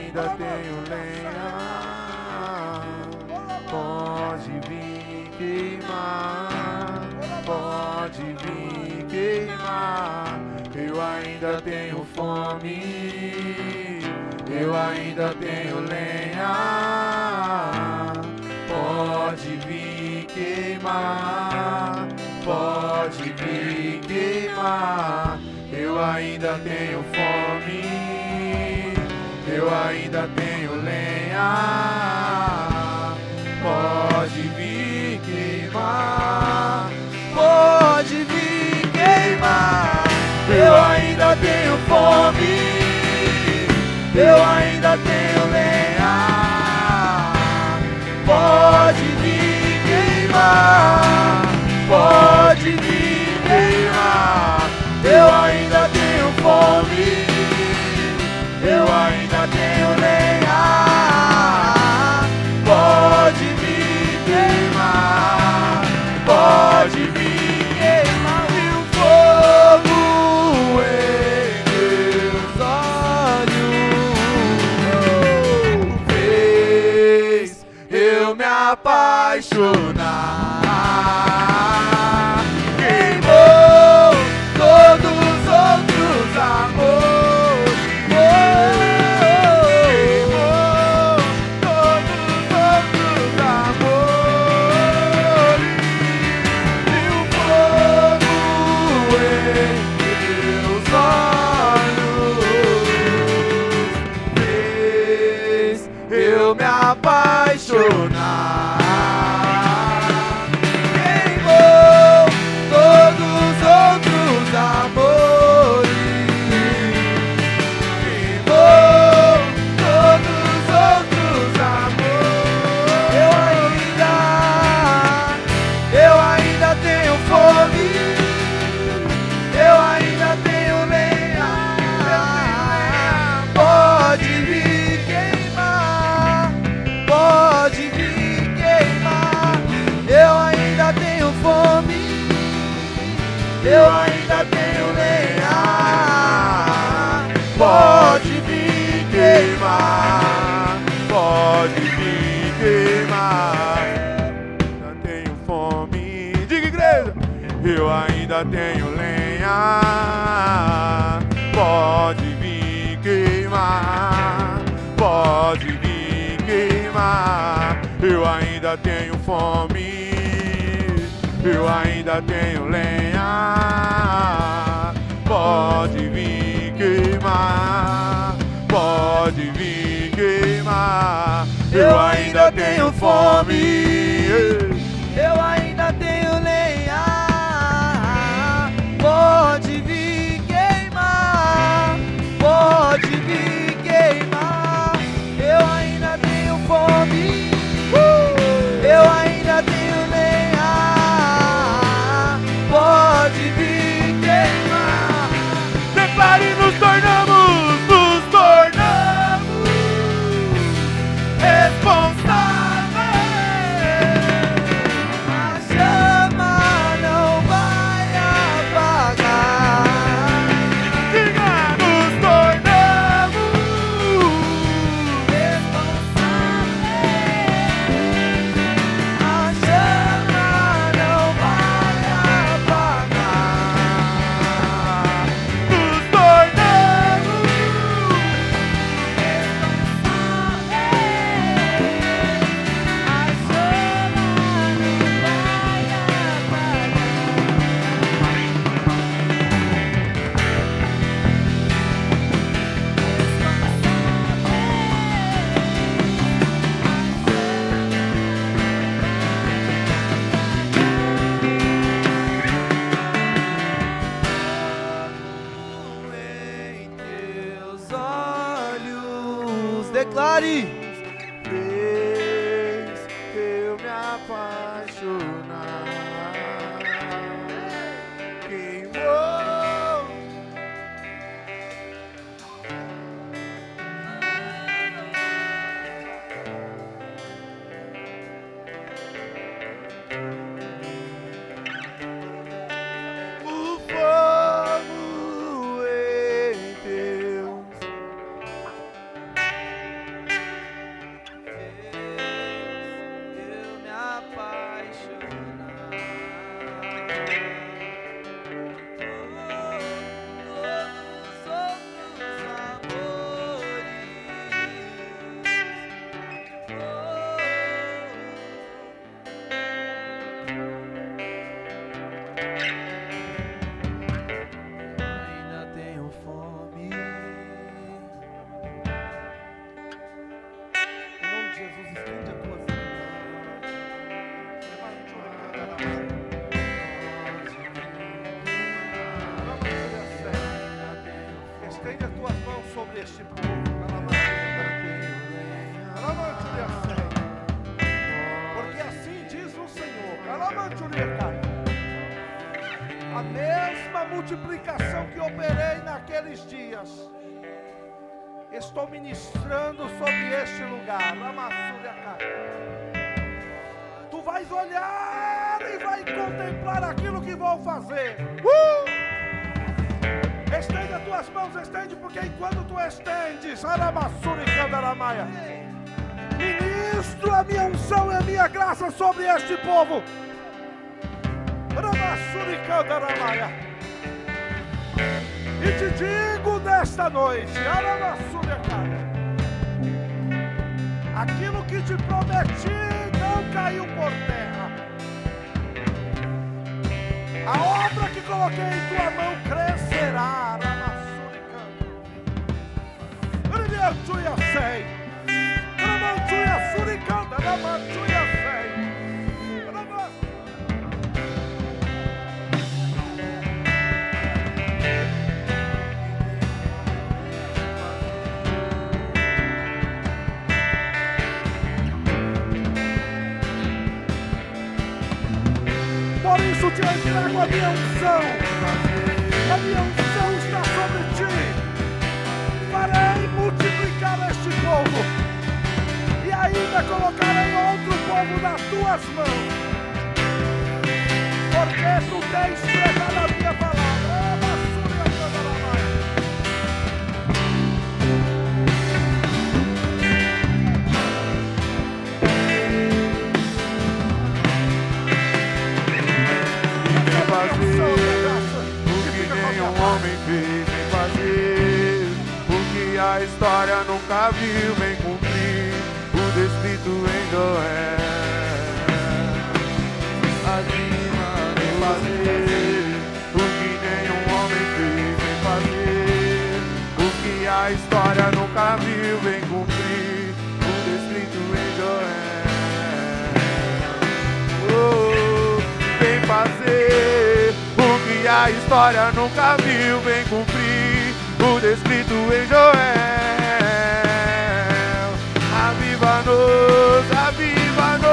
ainda tenho lenha. Pode vir queimar, pode vir queimar. Eu ainda tenho fome, eu ainda tenho lenha. Pode vir queimar, pode vir queimar. Eu ainda tenho fome, eu ainda tenho lenha pode vir queimar, pode vir queimar. Eu ainda tenho fome, eu ainda tenho lenha. Pode vir queimar, pode vir queimar. Eu ainda tenho fome, eu ainda paixonar. Apaixonar. ainda tenho lenha. Pode vir queimar, pode vir queimar. Eu ainda tenho fome, eu ainda tenho lenha. Pode vir queimar, pode vir queimar. Eu ainda tenho fome, eu ainda tenho pode vir queimar, pode vir queimar. Eu ainda tenho fome, uh! eu ainda tenho lenha. Pode vir queimar. Declare nos tornamos, estou ministrando sobre este lugar. Tu vais olhar e vai contemplar aquilo que vou fazer. Uh! Estende as tuas mãos, estende, porque enquanto tu estendes, Aramassúria e Candaramaia, ministro a minha unção e a minha graça sobre este povo. Aramassúria e Candaramaia. E te digo nesta noite, Aramassuriacai, aquilo que te prometi não caiu por terra. A obra que coloquei em tua mão crescerá, Aramassuriacai. Ribiantuia sei, Ramantuia suricanda, Ramantuia Isso te entrego a minha unção. A minha unção está sobre ti. Farei multiplicar este povo. E ainda colocarei outro povo nas tuas mãos. Porque tu tens história nunca viu vem cumprir o descrito em acima vem fazer o que nenhum homem fez vem fazer. O que a história nunca viu vem cumprir o descrito em Joel. Oh, vem fazer o que a história nunca viu, vem cumprir o descrito em Joel. Aviva-nos, aviva-nos,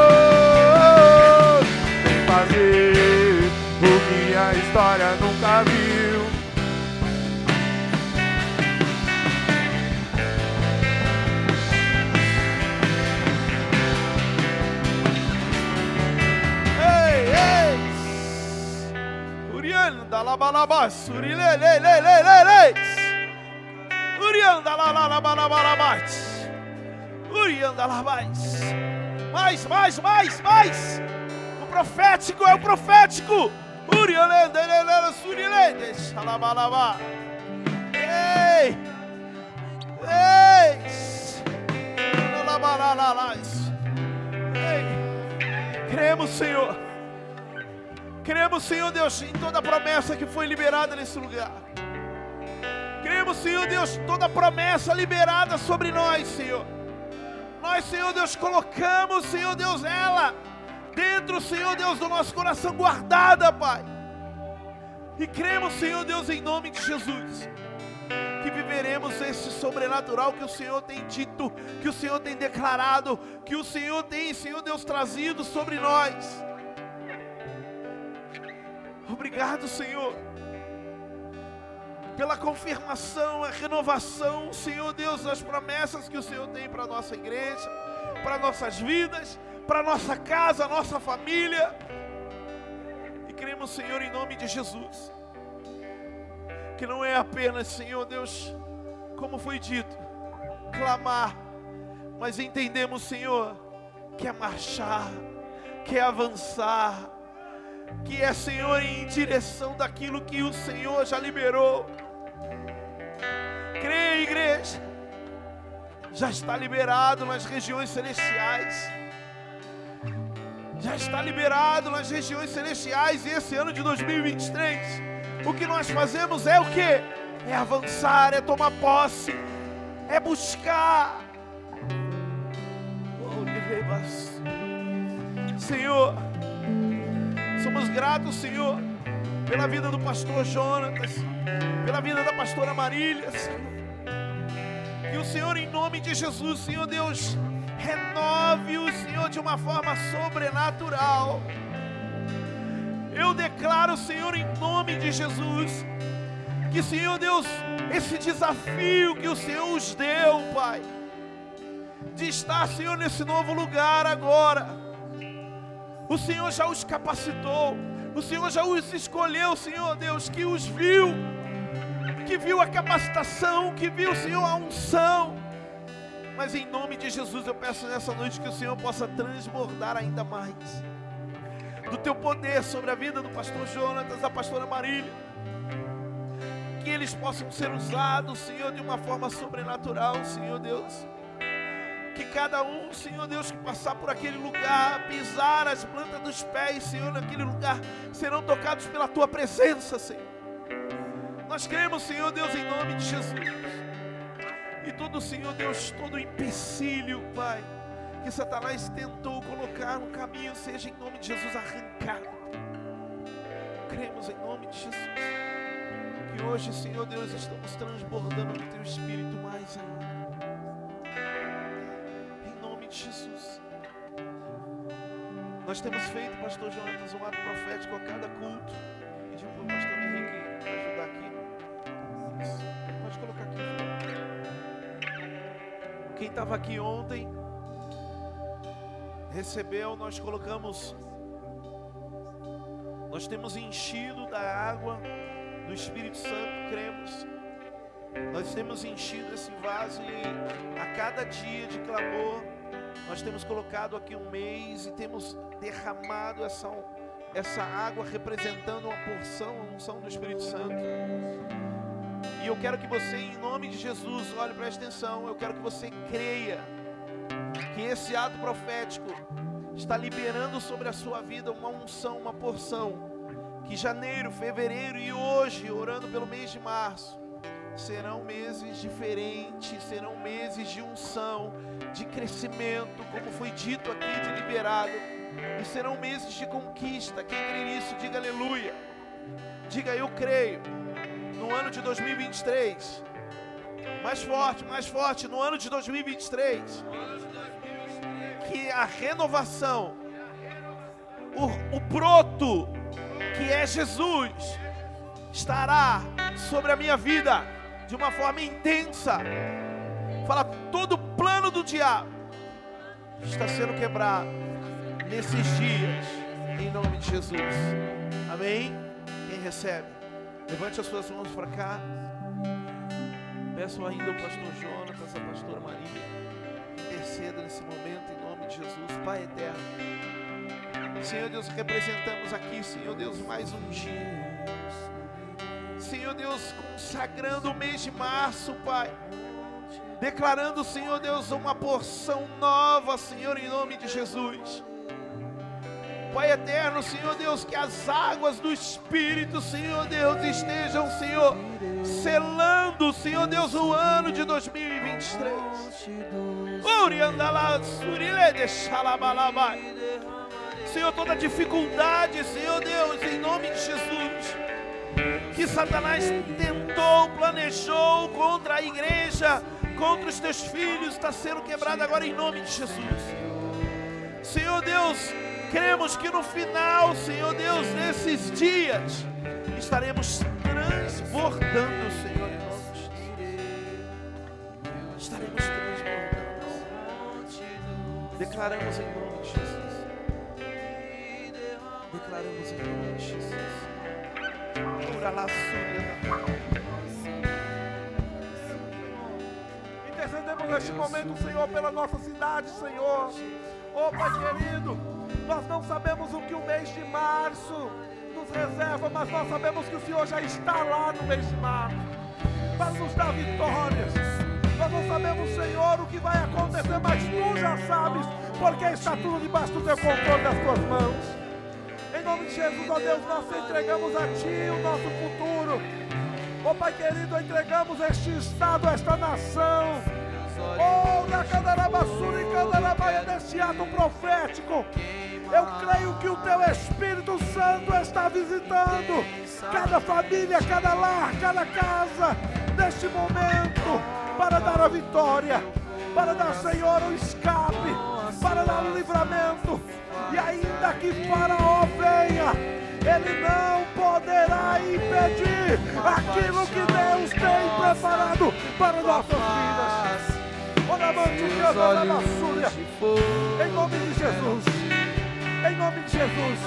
vem fazer o que a história nunca viu. Ei, ei! Urianda la balabas, urile le le le le le. Urianda la la la balabalabas. Urianda la mais. Mais, mais, mais, mais. O profético é o profético. Urianda le le le surilende. Xalabalabá. Ei! Ei! Lalabalalás. Ei! Cremos, Senhor. Cremos, Senhor Deus, em toda a promessa que foi liberada nesse lugar. Cremos, Senhor Deus, toda promessa liberada sobre nós, Senhor. Nós, Senhor Deus, colocamos, Senhor Deus, ela dentro, Senhor Deus, do nosso coração guardada, Pai. E cremos, Senhor Deus, em nome de Jesus, que viveremos esse sobrenatural que o Senhor tem dito, que o Senhor tem declarado, que o Senhor tem, Senhor Deus, trazido sobre nós. Obrigado, Senhor, pela confirmação, a renovação, Senhor Deus, das promessas que o Senhor tem para a nossa igreja, para nossas vidas, para nossa casa, nossa família. E cremos, Senhor, em nome de Jesus, que não é apenas, Senhor Deus, como foi dito, clamar, mas entendemos, Senhor, que é marchar, que é avançar, que é, Senhor, em direção daquilo que o Senhor já liberou. Creia, igreja, já está liberado nas regiões celestiais. Já está liberado nas regiões celestiais e esse ano de 2023, o que nós fazemos é o que? É avançar, é tomar posse, é buscar. Senhor, Somos gratos, Senhor, pela vida do pastor Jonatas, pela vida da pastora Marília, Senhor. Que o Senhor, em nome de Jesus, Senhor Deus, renove o Senhor de uma forma sobrenatural. Eu declaro, Senhor, em nome de Jesus, que, Senhor Deus, esse desafio que o Senhor os deu, Pai, de estar, Senhor, nesse novo lugar agora o Senhor já os capacitou. O Senhor já os escolheu, Senhor Deus, que os viu, que viu a capacitação, que viu, Senhor, a unção. Mas em nome de Jesus eu peço nessa noite que o Senhor possa transbordar ainda mais do teu poder sobre a vida do pastor Jonatas, da pastora Marília. Que eles possam ser usados, Senhor, de uma forma sobrenatural, Senhor Deus que cada um, Senhor Deus, que passar por aquele lugar, pisar as plantas dos pés, Senhor, naquele lugar, serão tocados pela tua presença, Senhor. Nós cremos, Senhor Deus, em nome de Jesus. E todo, Senhor Deus, todo empecilho, Pai, que Satanás tentou colocar no caminho, seja em nome de Jesus arrancado. Cremos em nome de Jesus. Que hoje, Senhor Deus, estamos transbordando do Teu Espírito mais ainda de Jesus. Nós temos feito, pastor Jonatas, um ato profético a cada culto. Pediu para o pastor Henrique ajudar aqui. Pode colocar aqui. Quem estava aqui ontem recebeu, nós colocamos. Nós temos enchido da água do Espírito Santo, cremos. Nós temos enchido esse vaso e a cada dia de clamor nós temos colocado aqui um mês e temos derramado essa, essa água representando uma porção, a unção do Espírito Santo. E eu quero que você, em nome de Jesus, olhe, preste atenção, eu quero que você creia que esse ato profético está liberando sobre a sua vida uma unção, uma porção. Que janeiro, fevereiro e hoje, orando pelo mês de março, serão meses diferentes, serão meses de unção, de crescimento, como foi dito aqui, de liberado, e serão meses de conquista. Quem crê nisso, diga aleluia. Diga eu creio. No ano de 2023, mais forte, mais forte, no ano de 2023, que a renovação, o, o broto, que é Jesus, estará sobre a minha vida de uma forma intensa. Fala, todo plano do diabo está sendo quebrado nesses dias, em nome de Jesus. Amém? Quem recebe? Levante as suas mãos para cá. Peço ainda ao pastor Jonas, a pastora Maria, interceda nesse momento em nome de Jesus, Pai eterno. Senhor Deus, representamos aqui, Senhor Deus, mais um dia. Senhor Deus, consagrando o mês de março, Pai. Declarando, Senhor Deus, uma porção nova, Senhor, em nome de Jesus. Pai eterno, Senhor Deus, que as águas do Espírito, Senhor Deus, estejam, Senhor, selando, Senhor Deus, o ano de 2023. Senhor, toda dificuldade, Senhor Deus, em nome de Jesus Satanás tentou, planejou contra a igreja, contra os teus filhos, está sendo quebrado agora em nome de Jesus. Senhor Deus, cremos que no final, Senhor Deus, nesses dias, estaremos transbordando, Senhor, em nome de Jesus. Estaremos transbordando. Declaramos em nome de Jesus. Declaramos em nome de Jesus. Intercedemos neste momento, Senhor, pela nossa cidade, Senhor. Oh, Pai querido, nós não sabemos o que o mês de março nos reserva, mas nós sabemos que o Senhor já está lá no mês de março para nos dar vitórias. Nós não sabemos, Senhor, o que vai acontecer, mas tu já sabes, porque está tudo debaixo do teu controle das tuas mãos. Nome de Jesus, ó Deus, nós entregamos a Ti o nosso futuro. Ó Pai querido, entregamos este Estado, esta nação. Oh, na Cadarabassura e Cadarabaia, nesse ato profético. Eu creio que o Teu Espírito Santo está visitando cada família, cada lar, cada casa, neste momento, para dar a vitória, para dar, Senhor, o escape, para dar o livramento. E ainda que Faraó venha, ele não poderá impedir aquilo que Deus tem preparado para nossas vidas. Bassúria, em nome de Jesus, em nome de Jesus.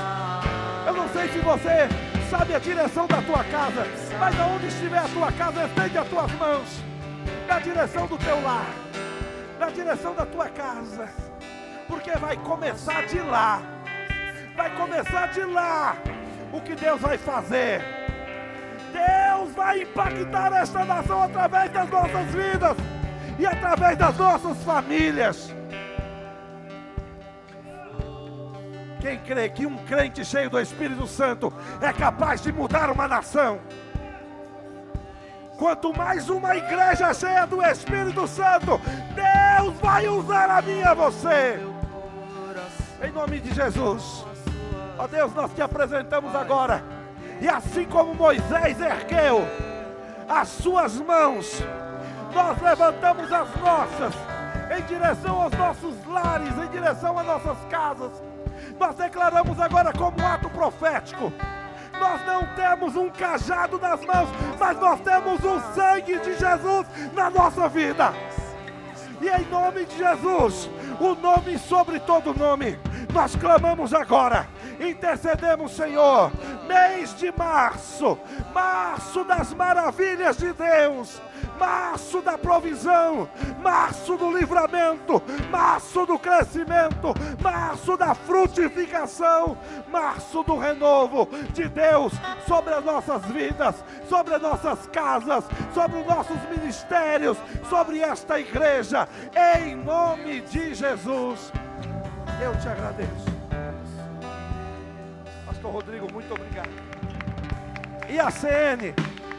Eu não sei se você sabe a direção da tua casa, mas aonde estiver a tua casa, estende as tuas mãos na direção do teu lar, na direção da tua casa, porque vai começar de lá, vai começar de lá o que Deus vai fazer. Deus vai impactar esta nação através das nossas vidas e através das nossas famílias. Quem crê que um crente cheio do Espírito Santo é capaz de mudar uma nação? Quanto mais uma igreja cheia do Espírito Santo, Deus vai usar a mim e a você. Em nome de Jesus. Ó Deus, nós te apresentamos agora. E assim como Moisés ergueu as suas mãos, nós levantamos as nossas em direção aos nossos lares, em direção às nossas casas. Nós declaramos agora como ato profético. Nós não temos um cajado nas mãos, mas nós temos o sangue de Jesus na nossa vida. E em nome de Jesus, o nome sobre todo nome, nós clamamos agora, intercedemos, Senhor, mês de março, março das maravilhas de Deus, março da provisão, março do livramento, março do crescimento, março da frutificação, março do renovo de Deus sobre as nossas vidas, sobre as nossas casas, sobre os nossos ministérios, sobre esta igreja, em nome de Jesus. Eu te agradeço. Pastor Rodrigo, muito obrigado. E a CN,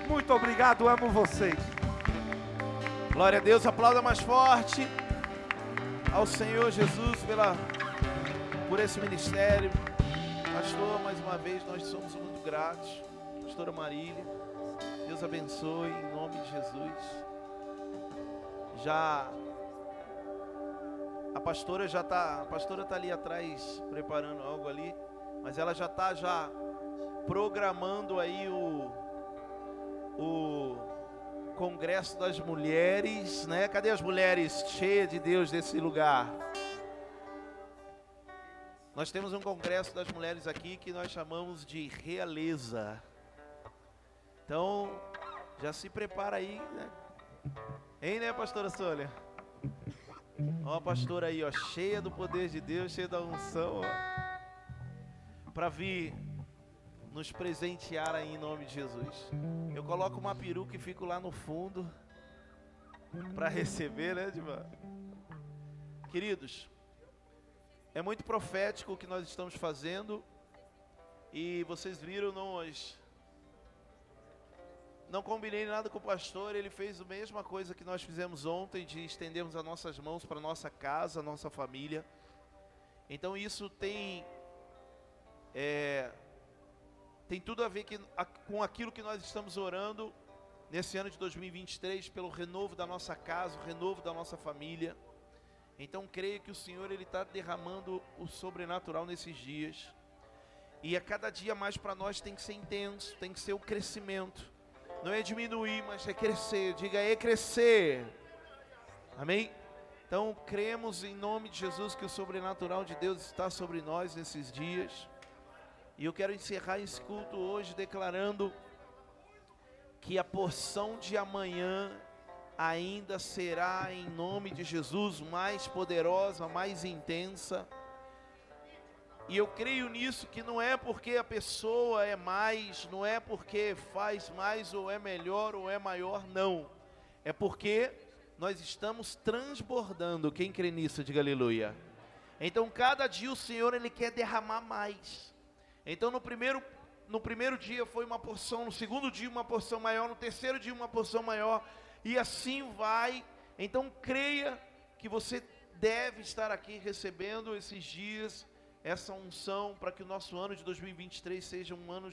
muito obrigado, amo vocês. Glória a Deus, aplauda mais forte ao Senhor Jesus pela, por esse ministério. Pastor, mais uma vez nós somos muito gratos. Pastora Marília, Deus abençoe em nome de Jesus. Já a pastora já está, a pastora está ali atrás preparando algo ali, mas ela já está já programando aí o o congresso das mulheres, né? Cadê as mulheres cheias de Deus nesse lugar? Nós temos um congresso das mulheres aqui que nós chamamos de realeza. Então, já se prepara aí, né? Hein, né, pastora Sônia? Ó, a pastora aí, ó, cheia do poder de Deus, cheia da unção, ó, para vir nos presentear aí em nome de Jesus. Eu coloco uma peruca e fico lá no fundo para receber, né, Diva? Queridos, é muito profético o que nós estamos fazendo e vocês viram nós não combinei nada com o pastor, ele fez a mesma coisa que nós fizemos ontem, de estendermos as nossas mãos para nossa casa, nossa família. Então isso tem é, tem tudo a ver que, a, com aquilo que nós estamos orando nesse ano de 2023 pelo renovo da nossa casa, o renovo da nossa família. Então creio que o Senhor ele está derramando o sobrenatural nesses dias. E a cada dia mais para nós tem que ser intenso, tem que ser o crescimento. Não é diminuir, mas é crescer. Diga é crescer. Amém? Então cremos em nome de Jesus que o sobrenatural de Deus está sobre nós nesses dias. E eu quero encerrar esse culto hoje declarando que a porção de amanhã ainda será, em nome de Jesus, mais poderosa, mais intensa. E eu creio nisso que não é porque a pessoa é mais, não é porque faz mais ou é melhor ou é maior, não. É porque nós estamos transbordando. Quem crê nisso, diga aleluia. Então, cada dia o Senhor ele quer derramar mais. Então, no primeiro no primeiro dia foi uma porção, no segundo dia uma porção maior, no terceiro dia uma porção maior, e assim vai. Então creia que você deve estar aqui recebendo esses dias essa unção para que o nosso ano de 2023 seja um ano,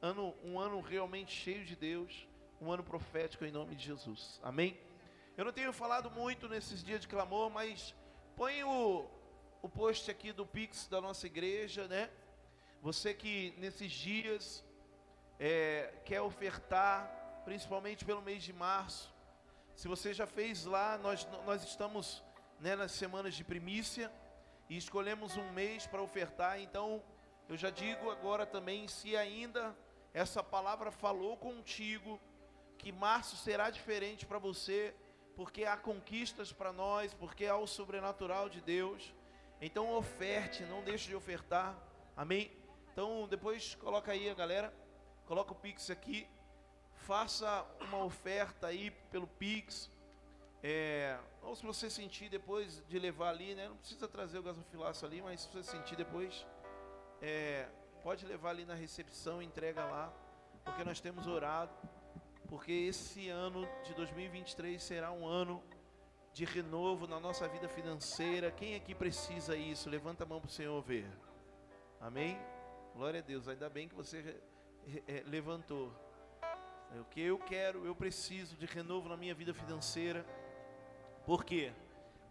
ano, um ano realmente cheio de Deus, um ano profético em nome de Jesus. Amém? Eu não tenho falado muito nesses dias de clamor, mas põe o, o post aqui do Pix da nossa igreja, né? Você que nesses dias é, quer ofertar, principalmente pelo mês de março. Se você já fez lá, nós, nós estamos né, nas semanas de primícia e escolhemos um mês para ofertar. Então, eu já digo agora também, se ainda essa palavra falou contigo, que março será diferente para você, porque há conquistas para nós, porque há o sobrenatural de Deus. Então, oferte, não deixe de ofertar. Amém? Então, depois coloca aí a galera, coloca o Pix aqui, faça uma oferta aí pelo Pix. É, ou se você sentir depois de levar ali, né? Não precisa trazer o gasofilaço ali, mas se você sentir depois, é, pode levar ali na recepção, entrega lá, porque nós temos orado, porque esse ano de 2023 será um ano de renovo na nossa vida financeira. Quem aqui precisa isso? Levanta a mão para o Senhor ver. Amém? Glória a Deus, ainda bem que você é, levantou. É o que eu quero, eu preciso de renovo na minha vida financeira. Por quê?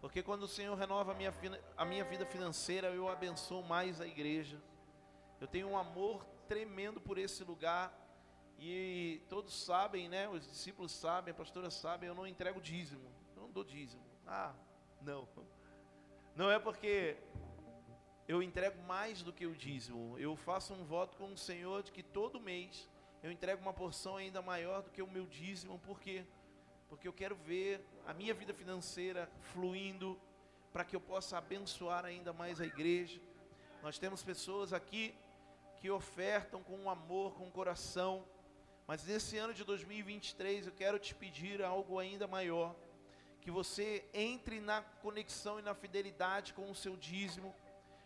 Porque quando o Senhor renova a minha, a minha vida financeira, eu abençoo mais a igreja. Eu tenho um amor tremendo por esse lugar. E todos sabem, né? Os discípulos sabem, a pastora sabe, eu não entrego dízimo. Eu não dou dízimo. Ah, não. Não é porque eu entrego mais do que o dízimo. Eu faço um voto com o Senhor de que todo mês eu entrego uma porção ainda maior do que o meu dízimo. Por quê? Porque eu quero ver a minha vida financeira fluindo para que eu possa abençoar ainda mais a igreja. Nós temos pessoas aqui que ofertam com amor, com coração. Mas nesse ano de 2023 eu quero te pedir algo ainda maior. Que você entre na conexão e na fidelidade com o seu dízimo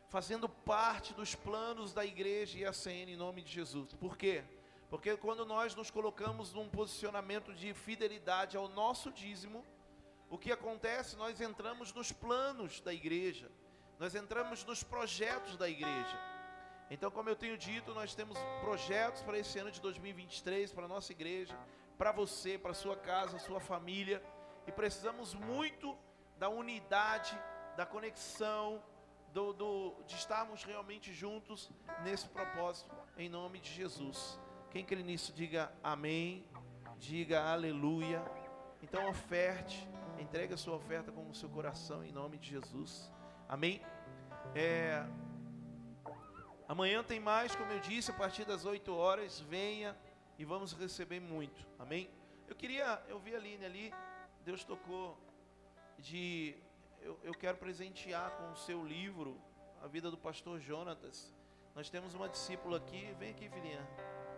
fazendo parte dos planos da igreja e a CN em nome de Jesus. Por quê? Porque quando nós nos colocamos num posicionamento de fidelidade ao nosso dízimo, o que acontece? Nós entramos nos planos da igreja, nós entramos nos projetos da igreja. Então, como eu tenho dito, nós temos projetos para esse ano de 2023, para a nossa igreja, para você, para a sua casa, sua família, e precisamos muito da unidade, da conexão, do, do, de estarmos realmente juntos nesse propósito, em nome de Jesus. Quem crê nisso, diga amém, diga aleluia. Então, oferte, entregue a sua oferta com o seu coração, em nome de Jesus. Amém. É, amanhã tem mais, como eu disse, a partir das 8 horas. Venha e vamos receber muito. Amém. Eu queria, eu vi a Aline ali, Deus tocou de eu, eu quero presentear com o seu livro a vida do pastor Jonatas. Nós temos uma discípula aqui, vem aqui, filhinha.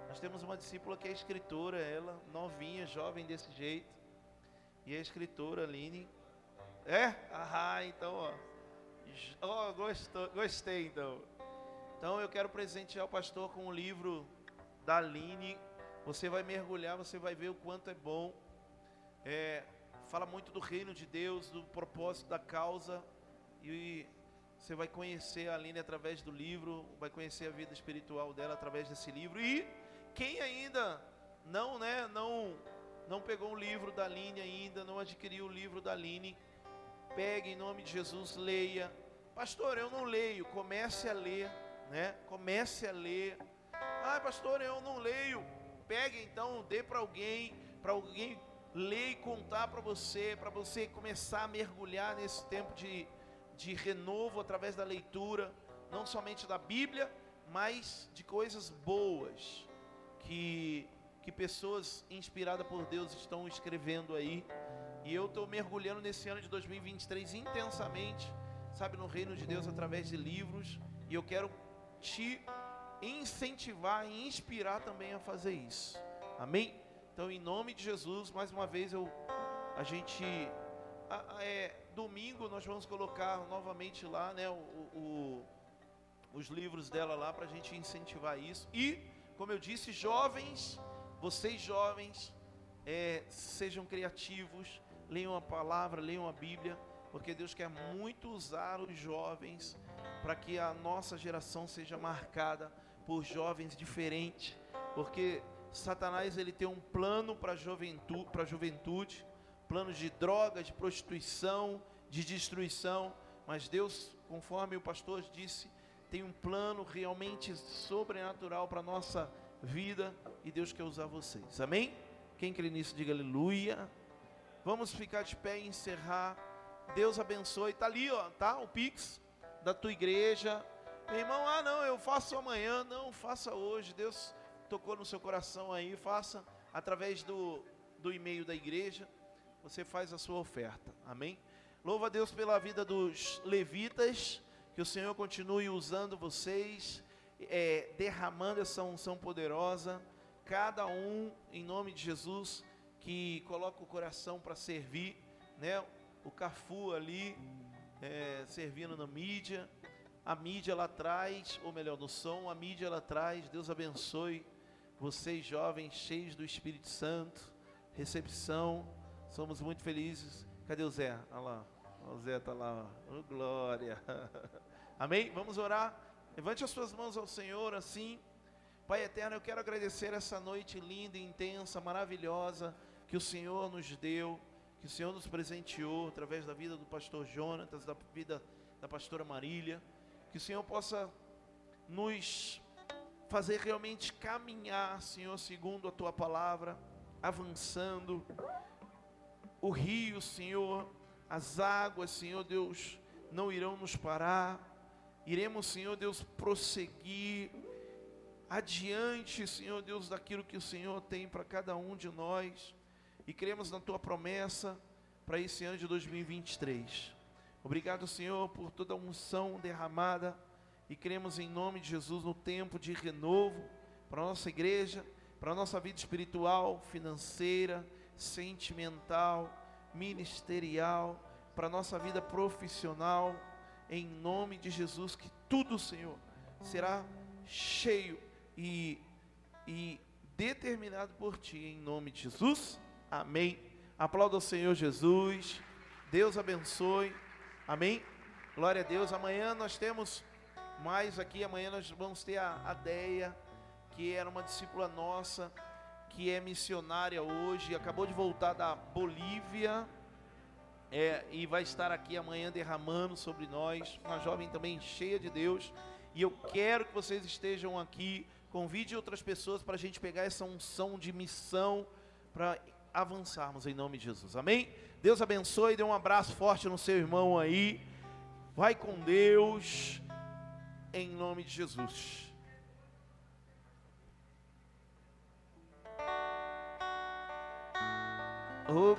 Nós temos uma discípula que é escritora, ela, novinha, jovem desse jeito. E a escritora, Aline. É? Ah, então, ó. Oh, gostou, gostei, então. Então eu quero presentear o pastor com o livro da Aline. Você vai mergulhar, você vai ver o quanto é bom. É, fala muito do reino de Deus, do propósito da causa. E você vai conhecer a Aline através do livro, vai conhecer a vida espiritual dela através desse livro. E quem ainda não, né, não não pegou o livro da Aline ainda, não adquiriu o livro da Aline, pegue em nome de Jesus, leia. Pastor, eu não leio, comece a ler, né? Comece a ler. Ah, pastor, eu não leio. Pegue então, dê para alguém, para alguém ler e contar para você, para você começar a mergulhar nesse tempo de, de renovo através da leitura, não somente da Bíblia, mas de coisas boas que que pessoas inspiradas por Deus estão escrevendo aí. E eu estou mergulhando nesse ano de 2023 intensamente, sabe, no reino de Deus através de livros. E eu quero te incentivar e inspirar também a fazer isso. Amém? Então, em nome de Jesus, mais uma vez eu a gente a, é, domingo nós vamos colocar novamente lá, né, o, o, os livros dela lá para a gente incentivar isso. E, como eu disse, jovens vocês jovens, é, sejam criativos, leiam a palavra, leiam a Bíblia, porque Deus quer muito usar os jovens para que a nossa geração seja marcada por jovens diferentes, porque Satanás ele tem um plano para juventude, para juventude, planos de droga, de prostituição, de destruição, mas Deus, conforme o pastor disse, tem um plano realmente sobrenatural para nossa vida e Deus quer usar vocês. Amém? Quem crê nisso, diga aleluia. Vamos ficar de pé e encerrar. Deus abençoe. Tá ali, ó, tá? O Pix da tua igreja. Meu irmão, ah, não, eu faço amanhã. Não, faça hoje. Deus tocou no seu coração aí. Faça através do, do e-mail da igreja. Você faz a sua oferta. Amém? Louva a Deus pela vida dos levitas. Que o Senhor continue usando vocês é, derramando essa unção poderosa, cada um, em nome de Jesus, que coloca o coração para servir, né? O Cafu ali, é, servindo na mídia, a mídia lá atrás, ou melhor, no som, a mídia lá atrás, Deus abençoe vocês jovens, cheios do Espírito Santo, recepção, somos muito felizes. Cadê o Zé? Olha lá, o Zé está lá, oh, glória. Amém? Vamos orar. Levante as suas mãos ao Senhor assim. Pai eterno, eu quero agradecer essa noite linda, intensa, maravilhosa que o Senhor nos deu, que o Senhor nos presenteou através da vida do pastor Jonatas, da vida da pastora Marília. Que o Senhor possa nos fazer realmente caminhar, Senhor, segundo a tua palavra, avançando. O rio, Senhor, as águas, Senhor Deus, não irão nos parar iremos, Senhor Deus, prosseguir adiante, Senhor Deus, daquilo que o Senhor tem para cada um de nós, e cremos na tua promessa para esse ano de 2023. Obrigado, Senhor, por toda a unção derramada, e cremos em nome de Jesus no tempo de renovo para a nossa igreja, para a nossa vida espiritual, financeira, sentimental, ministerial, para a nossa vida profissional em nome de Jesus, que tudo, Senhor, será cheio e, e determinado por Ti, em nome de Jesus. Amém. Aplauda o Senhor Jesus. Deus abençoe. Amém. Glória a Deus. Amanhã nós temos mais aqui. Amanhã nós vamos ter a, a Deia, que era uma discípula nossa, que é missionária hoje, acabou de voltar da Bolívia é, e vai estar aqui amanhã derramando sobre nós, uma jovem também cheia de Deus. E eu quero que vocês estejam aqui. Convide outras pessoas para a gente pegar essa unção de missão para avançarmos em nome de Jesus. Amém? Deus abençoe. Dê um abraço forte no seu irmão aí. Vai com Deus. Em nome de Jesus. Oh,